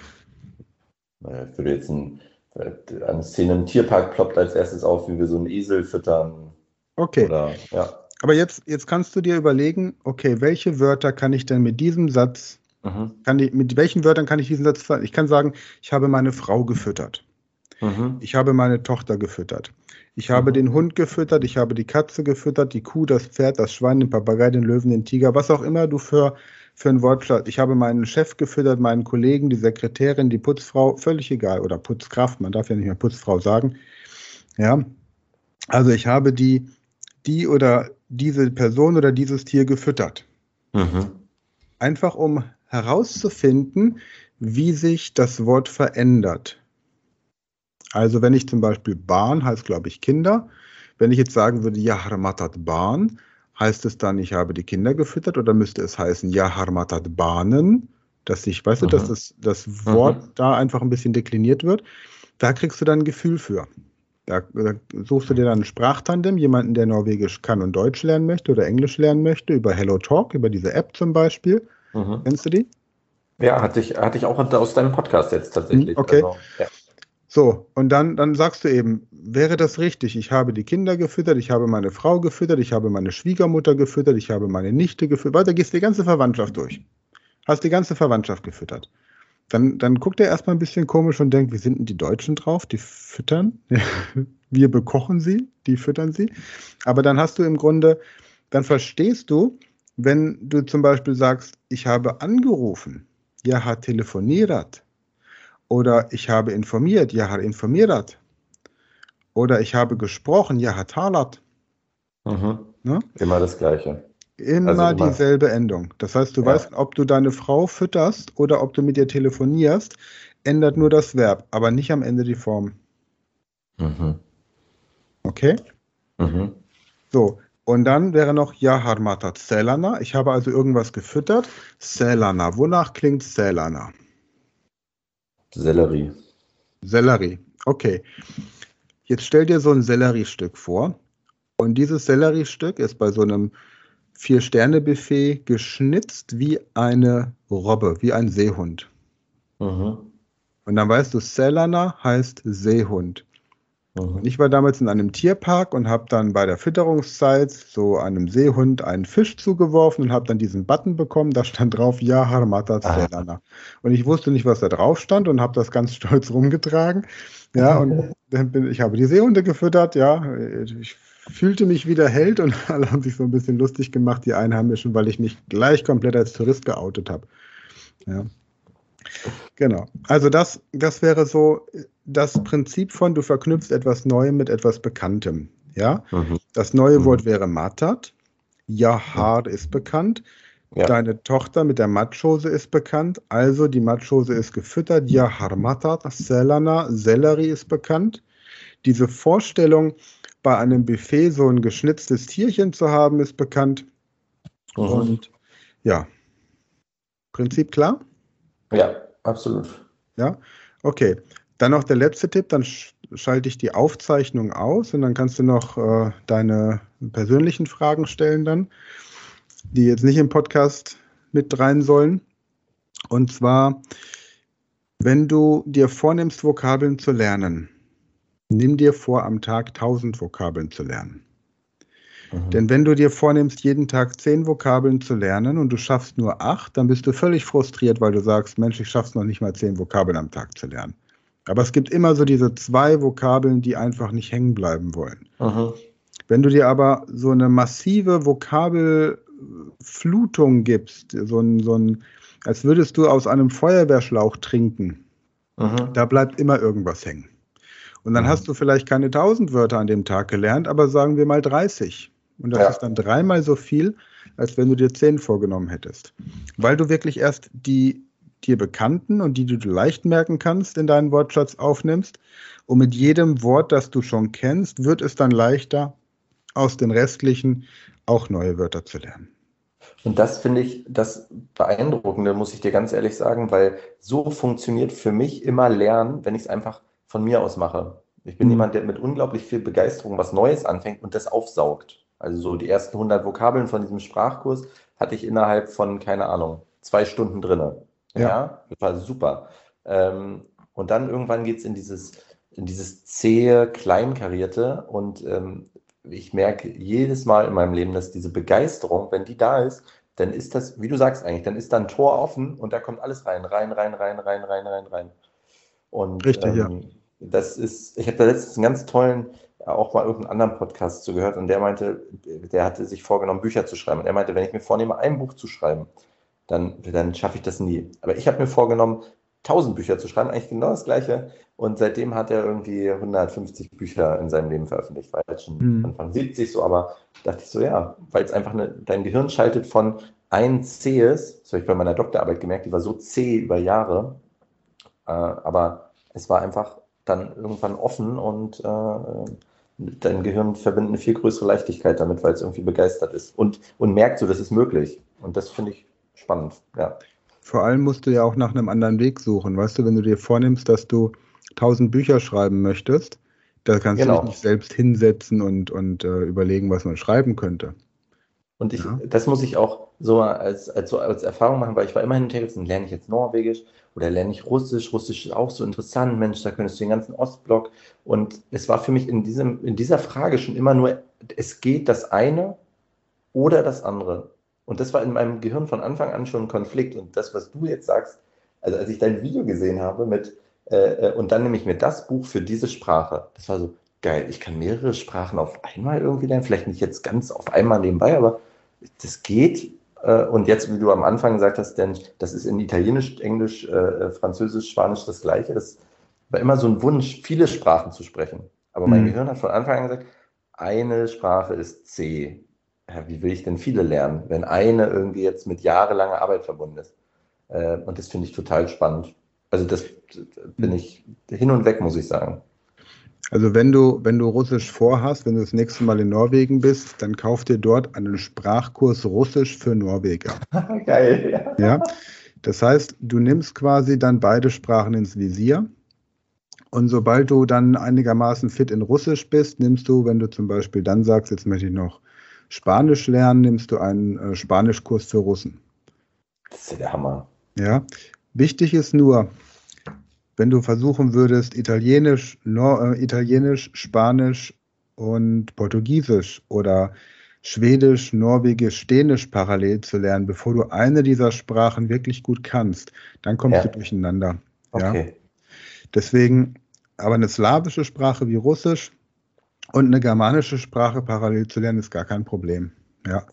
B: Ich würde jetzt ein, äh, eine Szene im Tierpark ploppt als erstes auf, wie wir so einen Esel füttern.
A: Okay. Oder, ja. Aber jetzt, jetzt kannst du dir überlegen, okay, welche Wörter kann ich denn mit diesem Satz, mhm. kann ich, mit welchen Wörtern kann ich diesen Satz, ich kann sagen, ich habe meine Frau gefüttert. Mhm. Ich habe meine Tochter gefüttert. Ich habe mhm. den Hund gefüttert, ich habe die Katze gefüttert, die Kuh, das Pferd, das Schwein, den Papagei, den Löwen, den Tiger, was auch immer du für, für ein Wortschatz. Ich habe meinen Chef gefüttert, meinen Kollegen, die Sekretärin, die Putzfrau, völlig egal. Oder Putzkraft, man darf ja nicht mehr Putzfrau sagen. Ja. Also ich habe die, die oder diese Person oder dieses Tier gefüttert. Mhm. Einfach um herauszufinden, wie sich das Wort verändert. Also wenn ich zum Beispiel Bahn heißt, glaube ich, Kinder. Wenn ich jetzt sagen würde, ja, Harmatat Bahn, heißt es dann, ich habe die Kinder gefüttert oder müsste es heißen, ja, Harmatat Bahnen? Dass ich, weißt mhm. du, dass das, das Wort mhm. da einfach ein bisschen dekliniert wird. Da kriegst du dann ein Gefühl für. Da, da, suchst du dir dann ein Sprachtandem, jemanden, der Norwegisch kann und Deutsch lernen möchte oder Englisch lernen möchte, über Hello Talk, über diese App zum Beispiel. Mhm. Kennst du die?
B: Ja, hatte ich, hatte ich auch aus deinem Podcast jetzt tatsächlich.
A: Hm, okay. Also, ja. So, und dann, dann sagst du eben, wäre das richtig? Ich habe die Kinder gefüttert, ich habe meine Frau gefüttert, ich habe meine Schwiegermutter gefüttert, ich habe meine Nichte gefüttert. Weiter gehst du die ganze Verwandtschaft durch. Hast die ganze Verwandtschaft gefüttert dann, dann guckt er erstmal ein bisschen komisch und denkt, wie sind denn die Deutschen drauf? Die füttern. Wir bekochen sie, die füttern sie. Aber dann hast du im Grunde, dann verstehst du, wenn du zum Beispiel sagst, ich habe angerufen, ja hat telefoniert. Oder ich habe informiert, ja hat informiert. Oder ich habe gesprochen, ja hat talat.
B: Mhm. Ne? Immer das Gleiche.
A: Immer, also immer dieselbe Endung. Das heißt, du ja. weißt, ob du deine Frau fütterst oder ob du mit ihr telefonierst, ändert nur das Verb, aber nicht am Ende die Form. Mhm. Okay? Mhm. So, und dann wäre noch Yaharmata Selana. Ich habe also irgendwas gefüttert. Selana. Wonach klingt Selana?
B: Sellerie.
A: Sellerie. Okay. Jetzt stell dir so ein Selleriestück vor. Und dieses Selleriestück ist bei so einem Vier-Sterne-Buffet geschnitzt wie eine Robbe, wie ein Seehund. Mhm. Und dann weißt du, Selana heißt Seehund. Mhm. Ich war damals in einem Tierpark und habe dann bei der Fütterungszeit so einem Seehund einen Fisch zugeworfen und habe dann diesen Button bekommen, da stand drauf, ja, Harmata Selana. Und ich wusste nicht, was da drauf stand und habe das ganz stolz rumgetragen. Ja, und bin, ich habe die Seehunde gefüttert, ja. Ich fühlte mich wie der Held und alle haben sich so ein bisschen lustig gemacht, die Einheimischen, weil ich mich gleich komplett als Tourist geoutet habe. Ja. Genau. Also das, das wäre so das Prinzip von, du verknüpfst etwas Neuem mit etwas Bekanntem. Ja. Mhm. Das neue mhm. Wort wäre Matat. Jahar ist bekannt. Ja. Deine Tochter mit der Matschhose ist bekannt. Also die Matschhose ist gefüttert. Jahar Matat. Selana, Sellerie ist bekannt. Diese Vorstellung, bei einem Buffet so ein geschnitztes Tierchen zu haben, ist bekannt. Mhm. Und ja, Prinzip klar?
B: Ja, absolut.
A: Ja, okay. Dann noch der letzte Tipp, dann schalte ich die Aufzeichnung aus und dann kannst du noch äh, deine persönlichen Fragen stellen dann, die jetzt nicht im Podcast mit rein sollen. Und zwar, wenn du dir vornimmst, Vokabeln zu lernen, Nimm dir vor, am Tag 1000 Vokabeln zu lernen. Mhm. Denn wenn du dir vornimmst, jeden Tag zehn Vokabeln zu lernen und du schaffst nur acht, dann bist du völlig frustriert, weil du sagst, Mensch, ich schaff's noch nicht mal zehn Vokabeln am Tag zu lernen. Aber es gibt immer so diese zwei Vokabeln, die einfach nicht hängen bleiben wollen. Mhm. Wenn du dir aber so eine massive Vokabelflutung gibst, so ein, so ein, als würdest du aus einem Feuerwehrschlauch trinken, mhm. da bleibt immer irgendwas hängen. Und dann mhm. hast du vielleicht keine 1000 Wörter an dem Tag gelernt, aber sagen wir mal 30. Und das ja. ist dann dreimal so viel, als wenn du dir 10 vorgenommen hättest. Weil du wirklich erst die dir bekannten und die, du leicht merken kannst, in deinen Wortschatz aufnimmst. Und mit jedem Wort, das du schon kennst, wird es dann leichter, aus den restlichen auch neue Wörter zu lernen.
B: Und das finde ich das Beeindruckende, muss ich dir ganz ehrlich sagen, weil so funktioniert für mich immer Lernen, wenn ich es einfach von mir aus mache. Ich bin mhm. jemand, der mit unglaublich viel Begeisterung was Neues anfängt und das aufsaugt. Also so die ersten 100 Vokabeln von diesem Sprachkurs hatte ich innerhalb von, keine Ahnung, zwei Stunden drinne. Ja, ja das war super. Ähm, und dann irgendwann geht es in dieses, in dieses zähe, kleinkarierte und ähm, ich merke jedes Mal in meinem Leben, dass diese Begeisterung, wenn die da ist, dann ist das, wie du sagst eigentlich, dann ist da ein Tor offen und da kommt alles rein, rein, rein, rein, rein, rein, rein, rein. Und Richtig, ähm, ja. das ist, ich habe da letztens einen ganz tollen, auch mal irgendeinen anderen Podcast zugehört und der meinte, der hatte sich vorgenommen, Bücher zu schreiben. Und er meinte, wenn ich mir vornehme, ein Buch zu schreiben, dann, dann schaffe ich das nie. Aber ich habe mir vorgenommen, 1000 Bücher zu schreiben, eigentlich genau das Gleiche. Und seitdem hat er irgendwie 150 Bücher in seinem Leben veröffentlicht. War jetzt schon mhm. Anfang 70 so, aber dachte ich so, ja, weil es einfach eine, dein Gehirn schaltet von ein zähes, das habe ich bei meiner Doktorarbeit gemerkt, die war so zäh über Jahre, äh, aber es war einfach dann irgendwann offen und äh, dein Gehirn verbindet eine viel größere Leichtigkeit damit, weil es irgendwie begeistert ist und, und merkt so, das ist möglich. Und das finde ich spannend, ja.
A: Vor allem musst du ja auch nach einem anderen Weg suchen. Weißt du, wenn du dir vornimmst, dass du tausend Bücher schreiben möchtest, da kannst genau. du dich nicht selbst hinsetzen und, und äh, überlegen, was man schreiben könnte.
B: Und ich, ja. das muss ich auch so als, als, so als Erfahrung machen, weil ich war immer in Texten, lerne ich jetzt Norwegisch oder lerne ich Russisch. Russisch ist auch so interessant, Mensch, da könntest du den ganzen Ostblock. Und es war für mich in, diesem, in dieser Frage schon immer nur, es geht das eine oder das andere. Und das war in meinem Gehirn von Anfang an schon ein Konflikt. Und das, was du jetzt sagst, also als ich dein Video gesehen habe mit, äh, äh, und dann nehme ich mir das Buch für diese Sprache, das war so geil. Ich kann mehrere Sprachen auf einmal irgendwie lernen, vielleicht nicht jetzt ganz auf einmal nebenbei, aber das geht. Äh, und jetzt, wie du am Anfang gesagt hast, denn das ist in Italienisch, Englisch, äh, Französisch, Spanisch das Gleiche. Das war immer so ein Wunsch, viele Sprachen zu sprechen. Aber mein mhm. Gehirn hat von Anfang an gesagt, eine Sprache ist C ja, wie will ich denn viele lernen, wenn eine irgendwie jetzt mit jahrelanger Arbeit verbunden ist? Äh, und das finde ich total spannend. Also das bin hm. ich hin und weg, muss ich sagen.
A: Also wenn du, wenn du Russisch vorhast, wenn du das nächste Mal in Norwegen bist, dann kauf dir dort einen Sprachkurs Russisch für Norweger. Geil, ja. ja. Das heißt, du nimmst quasi dann beide Sprachen ins Visier. Und sobald du dann einigermaßen fit in Russisch bist, nimmst du, wenn du zum Beispiel dann sagst, jetzt möchte ich noch Spanisch lernen, nimmst du einen äh, Spanischkurs für Russen.
B: Das ist ja der Hammer.
A: Ja. Wichtig ist nur, wenn du versuchen würdest, Italienisch, Nor äh, Italienisch, Spanisch und Portugiesisch oder Schwedisch, Norwegisch, Dänisch parallel zu lernen, bevor du eine dieser Sprachen wirklich gut kannst, dann kommst ja. du durcheinander. Okay. Ja? Deswegen, aber eine slawische Sprache wie Russisch, und eine germanische Sprache parallel zu lernen ist gar kein Problem. Ja.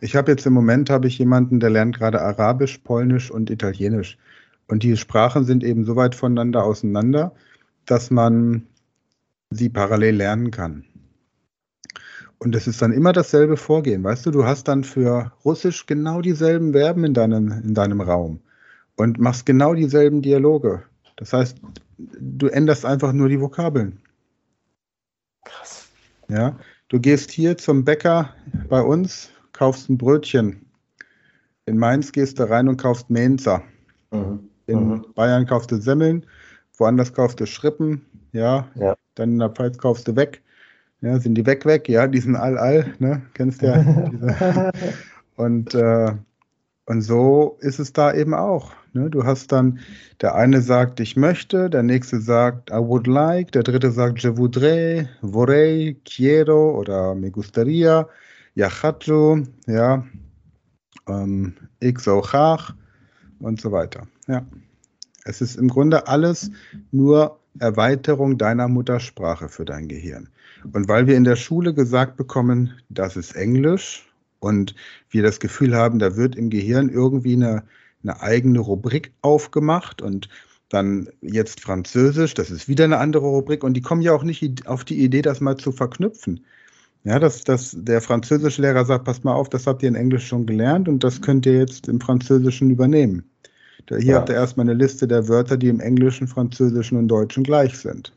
A: Ich habe jetzt im Moment habe ich jemanden, der lernt gerade Arabisch, Polnisch und Italienisch. Und die Sprachen sind eben so weit voneinander auseinander, dass man sie parallel lernen kann. Und es ist dann immer dasselbe Vorgehen. Weißt du, du hast dann für Russisch genau dieselben Verben in deinem, in deinem Raum und machst genau dieselben Dialoge. Das heißt, du änderst einfach nur die Vokabeln. Krass. Ja, du gehst hier zum Bäcker bei uns, kaufst ein Brötchen. In Mainz gehst du rein und kaufst Mensa. Mhm. In mhm. Bayern kaufst du Semmeln, woanders kaufst du Schrippen, ja. ja. Dann in der Pfalz kaufst du weg. Ja, sind die weg, weg? Ja, die sind all, all, ne? Kennst ja. und, äh, Und so ist es da eben auch. Ne? Du hast dann, der eine sagt, ich möchte, der nächste sagt, I would like, der dritte sagt, je voudrais, vorrei, quiero oder me gustaría, yachacho, ja, ähm, ich so und so weiter. Ja. Es ist im Grunde alles nur Erweiterung deiner Muttersprache für dein Gehirn. Und weil wir in der Schule gesagt bekommen, das ist Englisch und wir das Gefühl haben, da wird im Gehirn irgendwie eine, eine eigene Rubrik aufgemacht und dann jetzt Französisch, das ist wieder eine andere Rubrik und die kommen ja auch nicht auf die Idee, das mal zu verknüpfen. Ja, dass, dass der Französischlehrer sagt, passt mal auf, das habt ihr in Englisch schon gelernt und das könnt ihr jetzt im Französischen übernehmen. Hier ja. habt ihr erstmal eine Liste der Wörter, die im Englischen, Französischen und Deutschen gleich sind.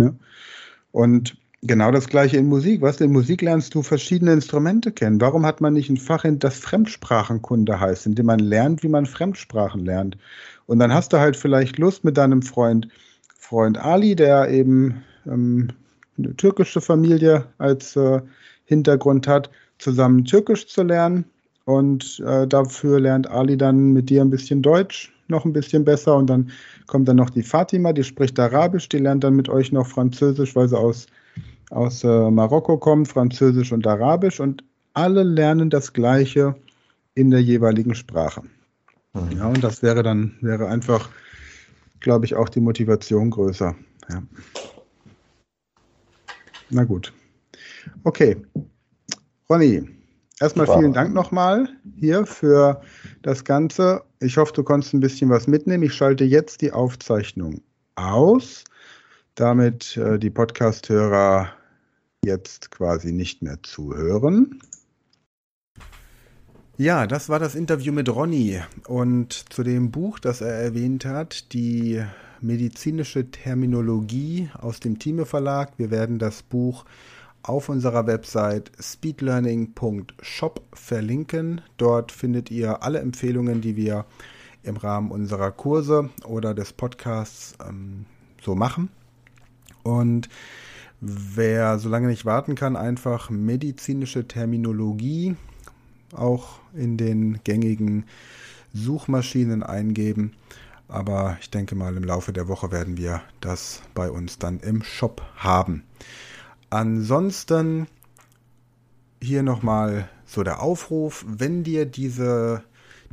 A: Ja? Und genau das gleiche in Musik. Was in Musik lernst du verschiedene Instrumente kennen. Warum hat man nicht ein Fach, das Fremdsprachenkunde heißt, in dem man lernt, wie man Fremdsprachen lernt? Und dann hast du halt vielleicht Lust mit deinem Freund, Freund Ali, der eben ähm, eine türkische Familie als äh, Hintergrund hat, zusammen Türkisch zu lernen. Und äh, dafür lernt Ali dann mit dir ein bisschen Deutsch noch ein bisschen besser. Und dann kommt dann noch die Fatima, die spricht Arabisch, die lernt dann mit euch noch Französisch, weil sie aus, aus äh, Marokko kommt, Französisch und Arabisch. Und alle lernen das Gleiche in der jeweiligen Sprache. Mhm. Ja, und das wäre dann, wäre einfach, glaube ich, auch die Motivation größer. Ja. Na gut. Okay. Ronny, erstmal Super. vielen Dank nochmal hier für das Ganze. Ich hoffe, du konntest ein bisschen was mitnehmen. Ich schalte jetzt die Aufzeichnung aus, damit äh, die Podcast-Hörer jetzt quasi nicht mehr zuhören. Ja, das war das Interview mit Ronny und zu dem Buch, das er erwähnt hat, die medizinische Terminologie aus dem Thieme Verlag. Wir werden das Buch auf unserer Website speedlearning.shop verlinken. Dort findet ihr alle Empfehlungen, die wir im Rahmen unserer Kurse oder des Podcasts ähm, so machen. Und wer so lange nicht warten kann, einfach medizinische Terminologie auch in den gängigen Suchmaschinen eingeben aber ich denke mal, im Laufe der Woche werden wir das bei uns dann im Shop haben. Ansonsten hier nochmal so der Aufruf, wenn dir diese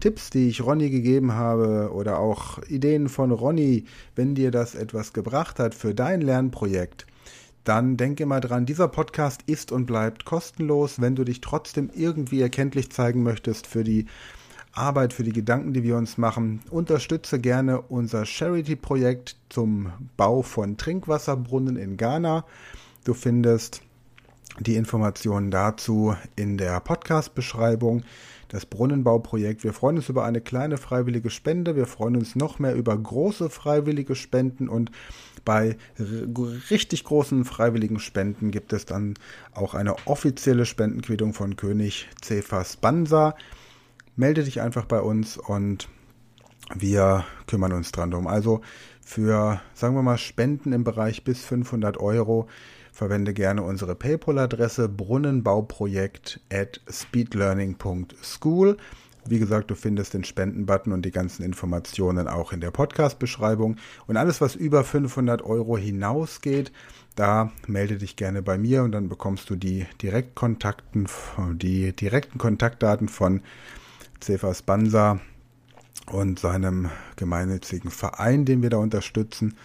A: Tipps, die ich Ronny gegeben habe oder auch Ideen von Ronny, wenn dir das etwas gebracht hat für dein Lernprojekt, dann denke mal dran, dieser Podcast ist und bleibt kostenlos. Wenn du dich trotzdem irgendwie erkenntlich zeigen möchtest für die Arbeit, für die Gedanken, die wir uns machen. Unterstütze gerne unser Charity-Projekt zum Bau von Trinkwasserbrunnen in Ghana. Du findest die Informationen dazu in der Podcast-Beschreibung. Das Brunnenbauprojekt. Wir freuen uns über eine kleine freiwillige Spende. Wir freuen uns noch mehr über große freiwillige Spenden und bei richtig großen freiwilligen Spenden gibt es dann auch eine offizielle Spendenquittung von König Cephas Bansa melde dich einfach bei uns und wir kümmern uns dran drum. Also für, sagen wir mal, Spenden im Bereich bis 500 Euro verwende gerne unsere PayPal-Adresse brunnenbauprojekt at speedlearning.school. Wie gesagt, du findest den Spendenbutton und die ganzen Informationen auch in der Podcast-Beschreibung. Und alles, was über 500 Euro hinausgeht, da melde dich gerne bei mir und dann bekommst du die Direktkontakten, die direkten Kontaktdaten von Cephas Bansa und seinem gemeinnützigen Verein, den wir da unterstützen.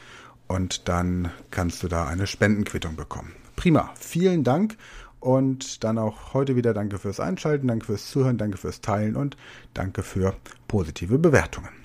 A: Und dann kannst du da eine Spendenquittung bekommen. Prima, vielen Dank. Und dann auch heute wieder danke fürs Einschalten, danke fürs Zuhören, danke fürs Teilen und danke für positive Bewertungen.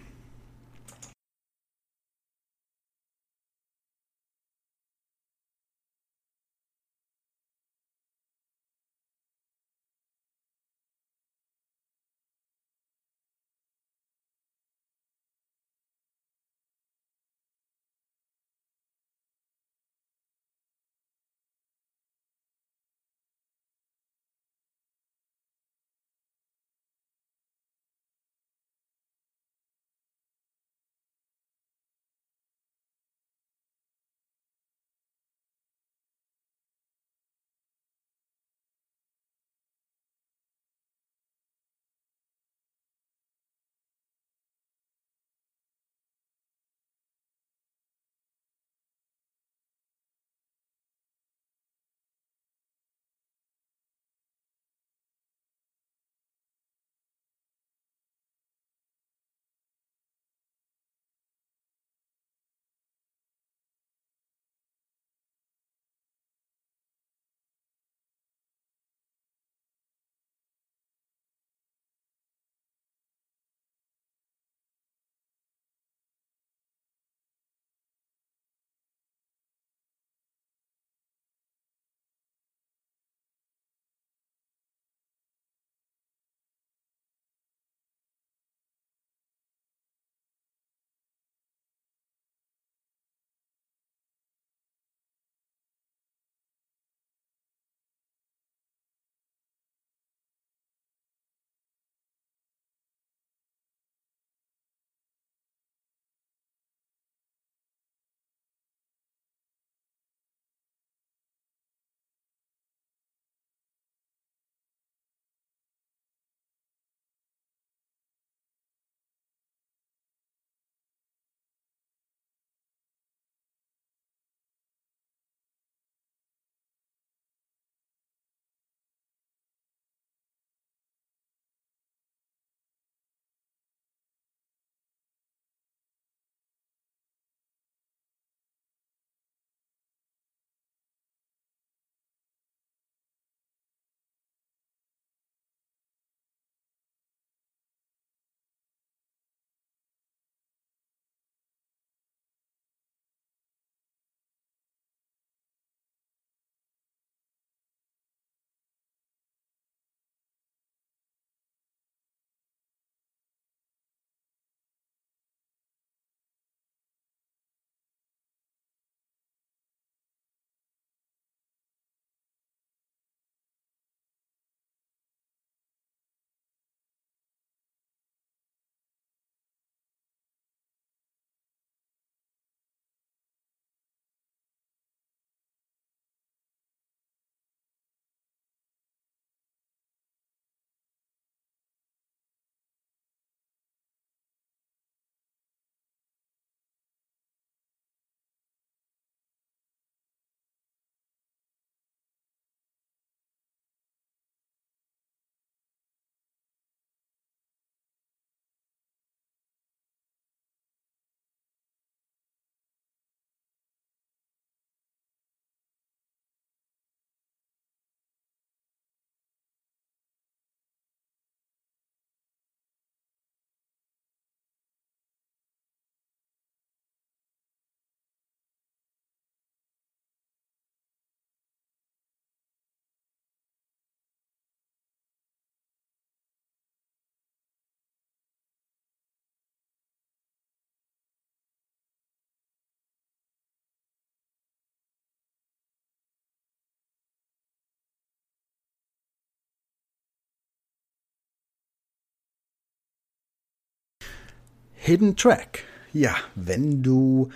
A: Hidden Track. Ja, wenn du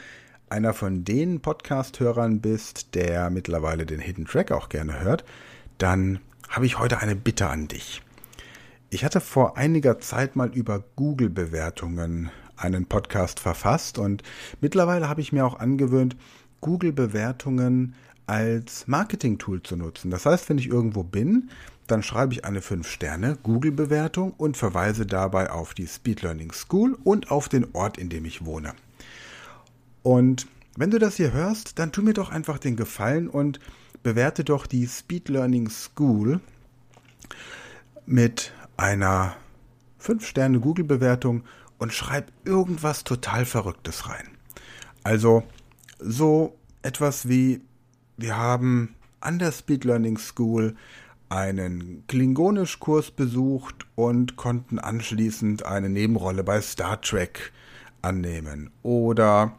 A: einer von den Podcast-Hörern bist, der mittlerweile den Hidden Track auch gerne hört, dann habe ich heute eine Bitte an dich. Ich hatte vor einiger Zeit mal über Google-Bewertungen einen Podcast verfasst und mittlerweile habe ich mir auch angewöhnt, Google-Bewertungen als Marketing-Tool zu nutzen. Das heißt, wenn ich irgendwo bin, dann schreibe ich eine 5-Sterne-Google-Bewertung und verweise dabei auf die Speed Learning School und auf den Ort, in dem ich wohne. Und wenn du das hier hörst, dann tu mir doch einfach den Gefallen und bewerte doch die Speed Learning School mit einer 5-Sterne-Google-Bewertung und schreib irgendwas total Verrücktes rein. Also so etwas wie, wir haben an der Speed Learning School einen Klingonisch-Kurs besucht und konnten anschließend eine Nebenrolle bei Star Trek annehmen. Oder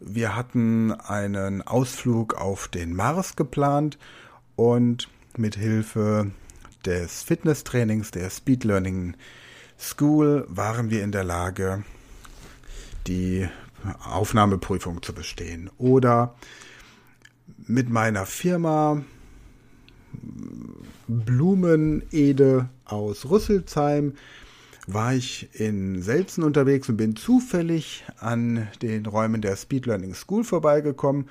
A: wir hatten einen Ausflug auf den Mars geplant und mit Hilfe des Fitnesstrainings der Speed Learning School waren wir in der Lage, die Aufnahmeprüfung zu bestehen. Oder mit meiner Firma Blumenede aus Rüsselsheim war ich in Selzen unterwegs und bin zufällig an den Räumen der Speed Learning School vorbeigekommen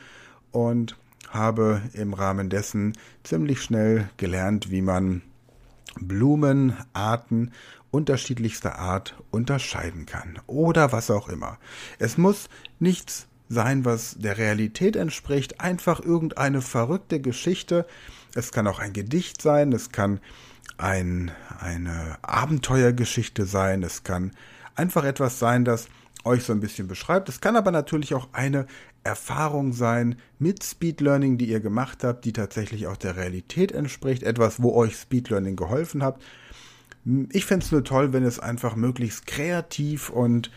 A: und habe im Rahmen dessen ziemlich schnell gelernt, wie man Blumenarten unterschiedlichster Art unterscheiden kann oder was auch immer. Es muss nichts sein, was der Realität entspricht, einfach irgendeine verrückte Geschichte. Es kann auch ein Gedicht sein, es kann ein, eine Abenteuergeschichte sein, es kann einfach etwas sein, das euch so ein bisschen beschreibt. Es kann aber natürlich auch eine Erfahrung sein mit Speed Learning, die ihr gemacht habt, die tatsächlich auch der Realität entspricht, etwas, wo euch Speed Learning geholfen hat. Ich fände es nur toll, wenn es einfach möglichst kreativ und,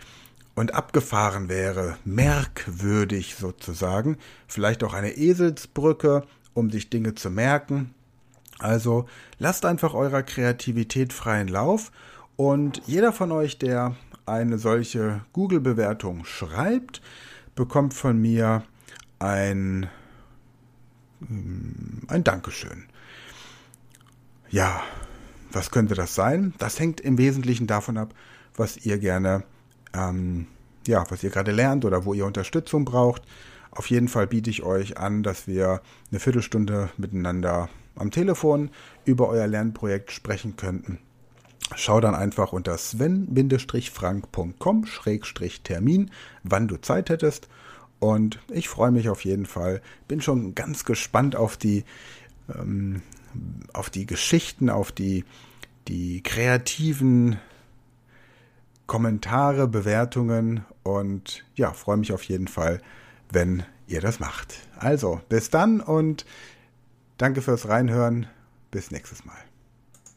A: und abgefahren wäre, merkwürdig sozusagen. Vielleicht auch eine Eselsbrücke, um sich Dinge zu merken. Also lasst einfach eurer Kreativität freien Lauf und jeder von euch, der eine solche Google-Bewertung schreibt, bekommt von mir ein, mm, ein Dankeschön. Ja, was könnte das sein? Das hängt im Wesentlichen davon ab, was ihr gerne, ähm, ja, was ihr gerade lernt oder wo ihr Unterstützung braucht. Auf jeden Fall biete ich euch an, dass wir eine Viertelstunde miteinander am Telefon über euer Lernprojekt sprechen könnten. Schau dann einfach unter sven-frank.com-termin, wann du Zeit hättest. Und ich freue mich auf jeden Fall. Bin schon ganz gespannt auf die, ähm, auf die Geschichten, auf die, die kreativen Kommentare, Bewertungen und ja, freue mich auf jeden Fall, wenn ihr das macht. Also, bis dann und danke fürs Reinhören. Bis nächstes Mal.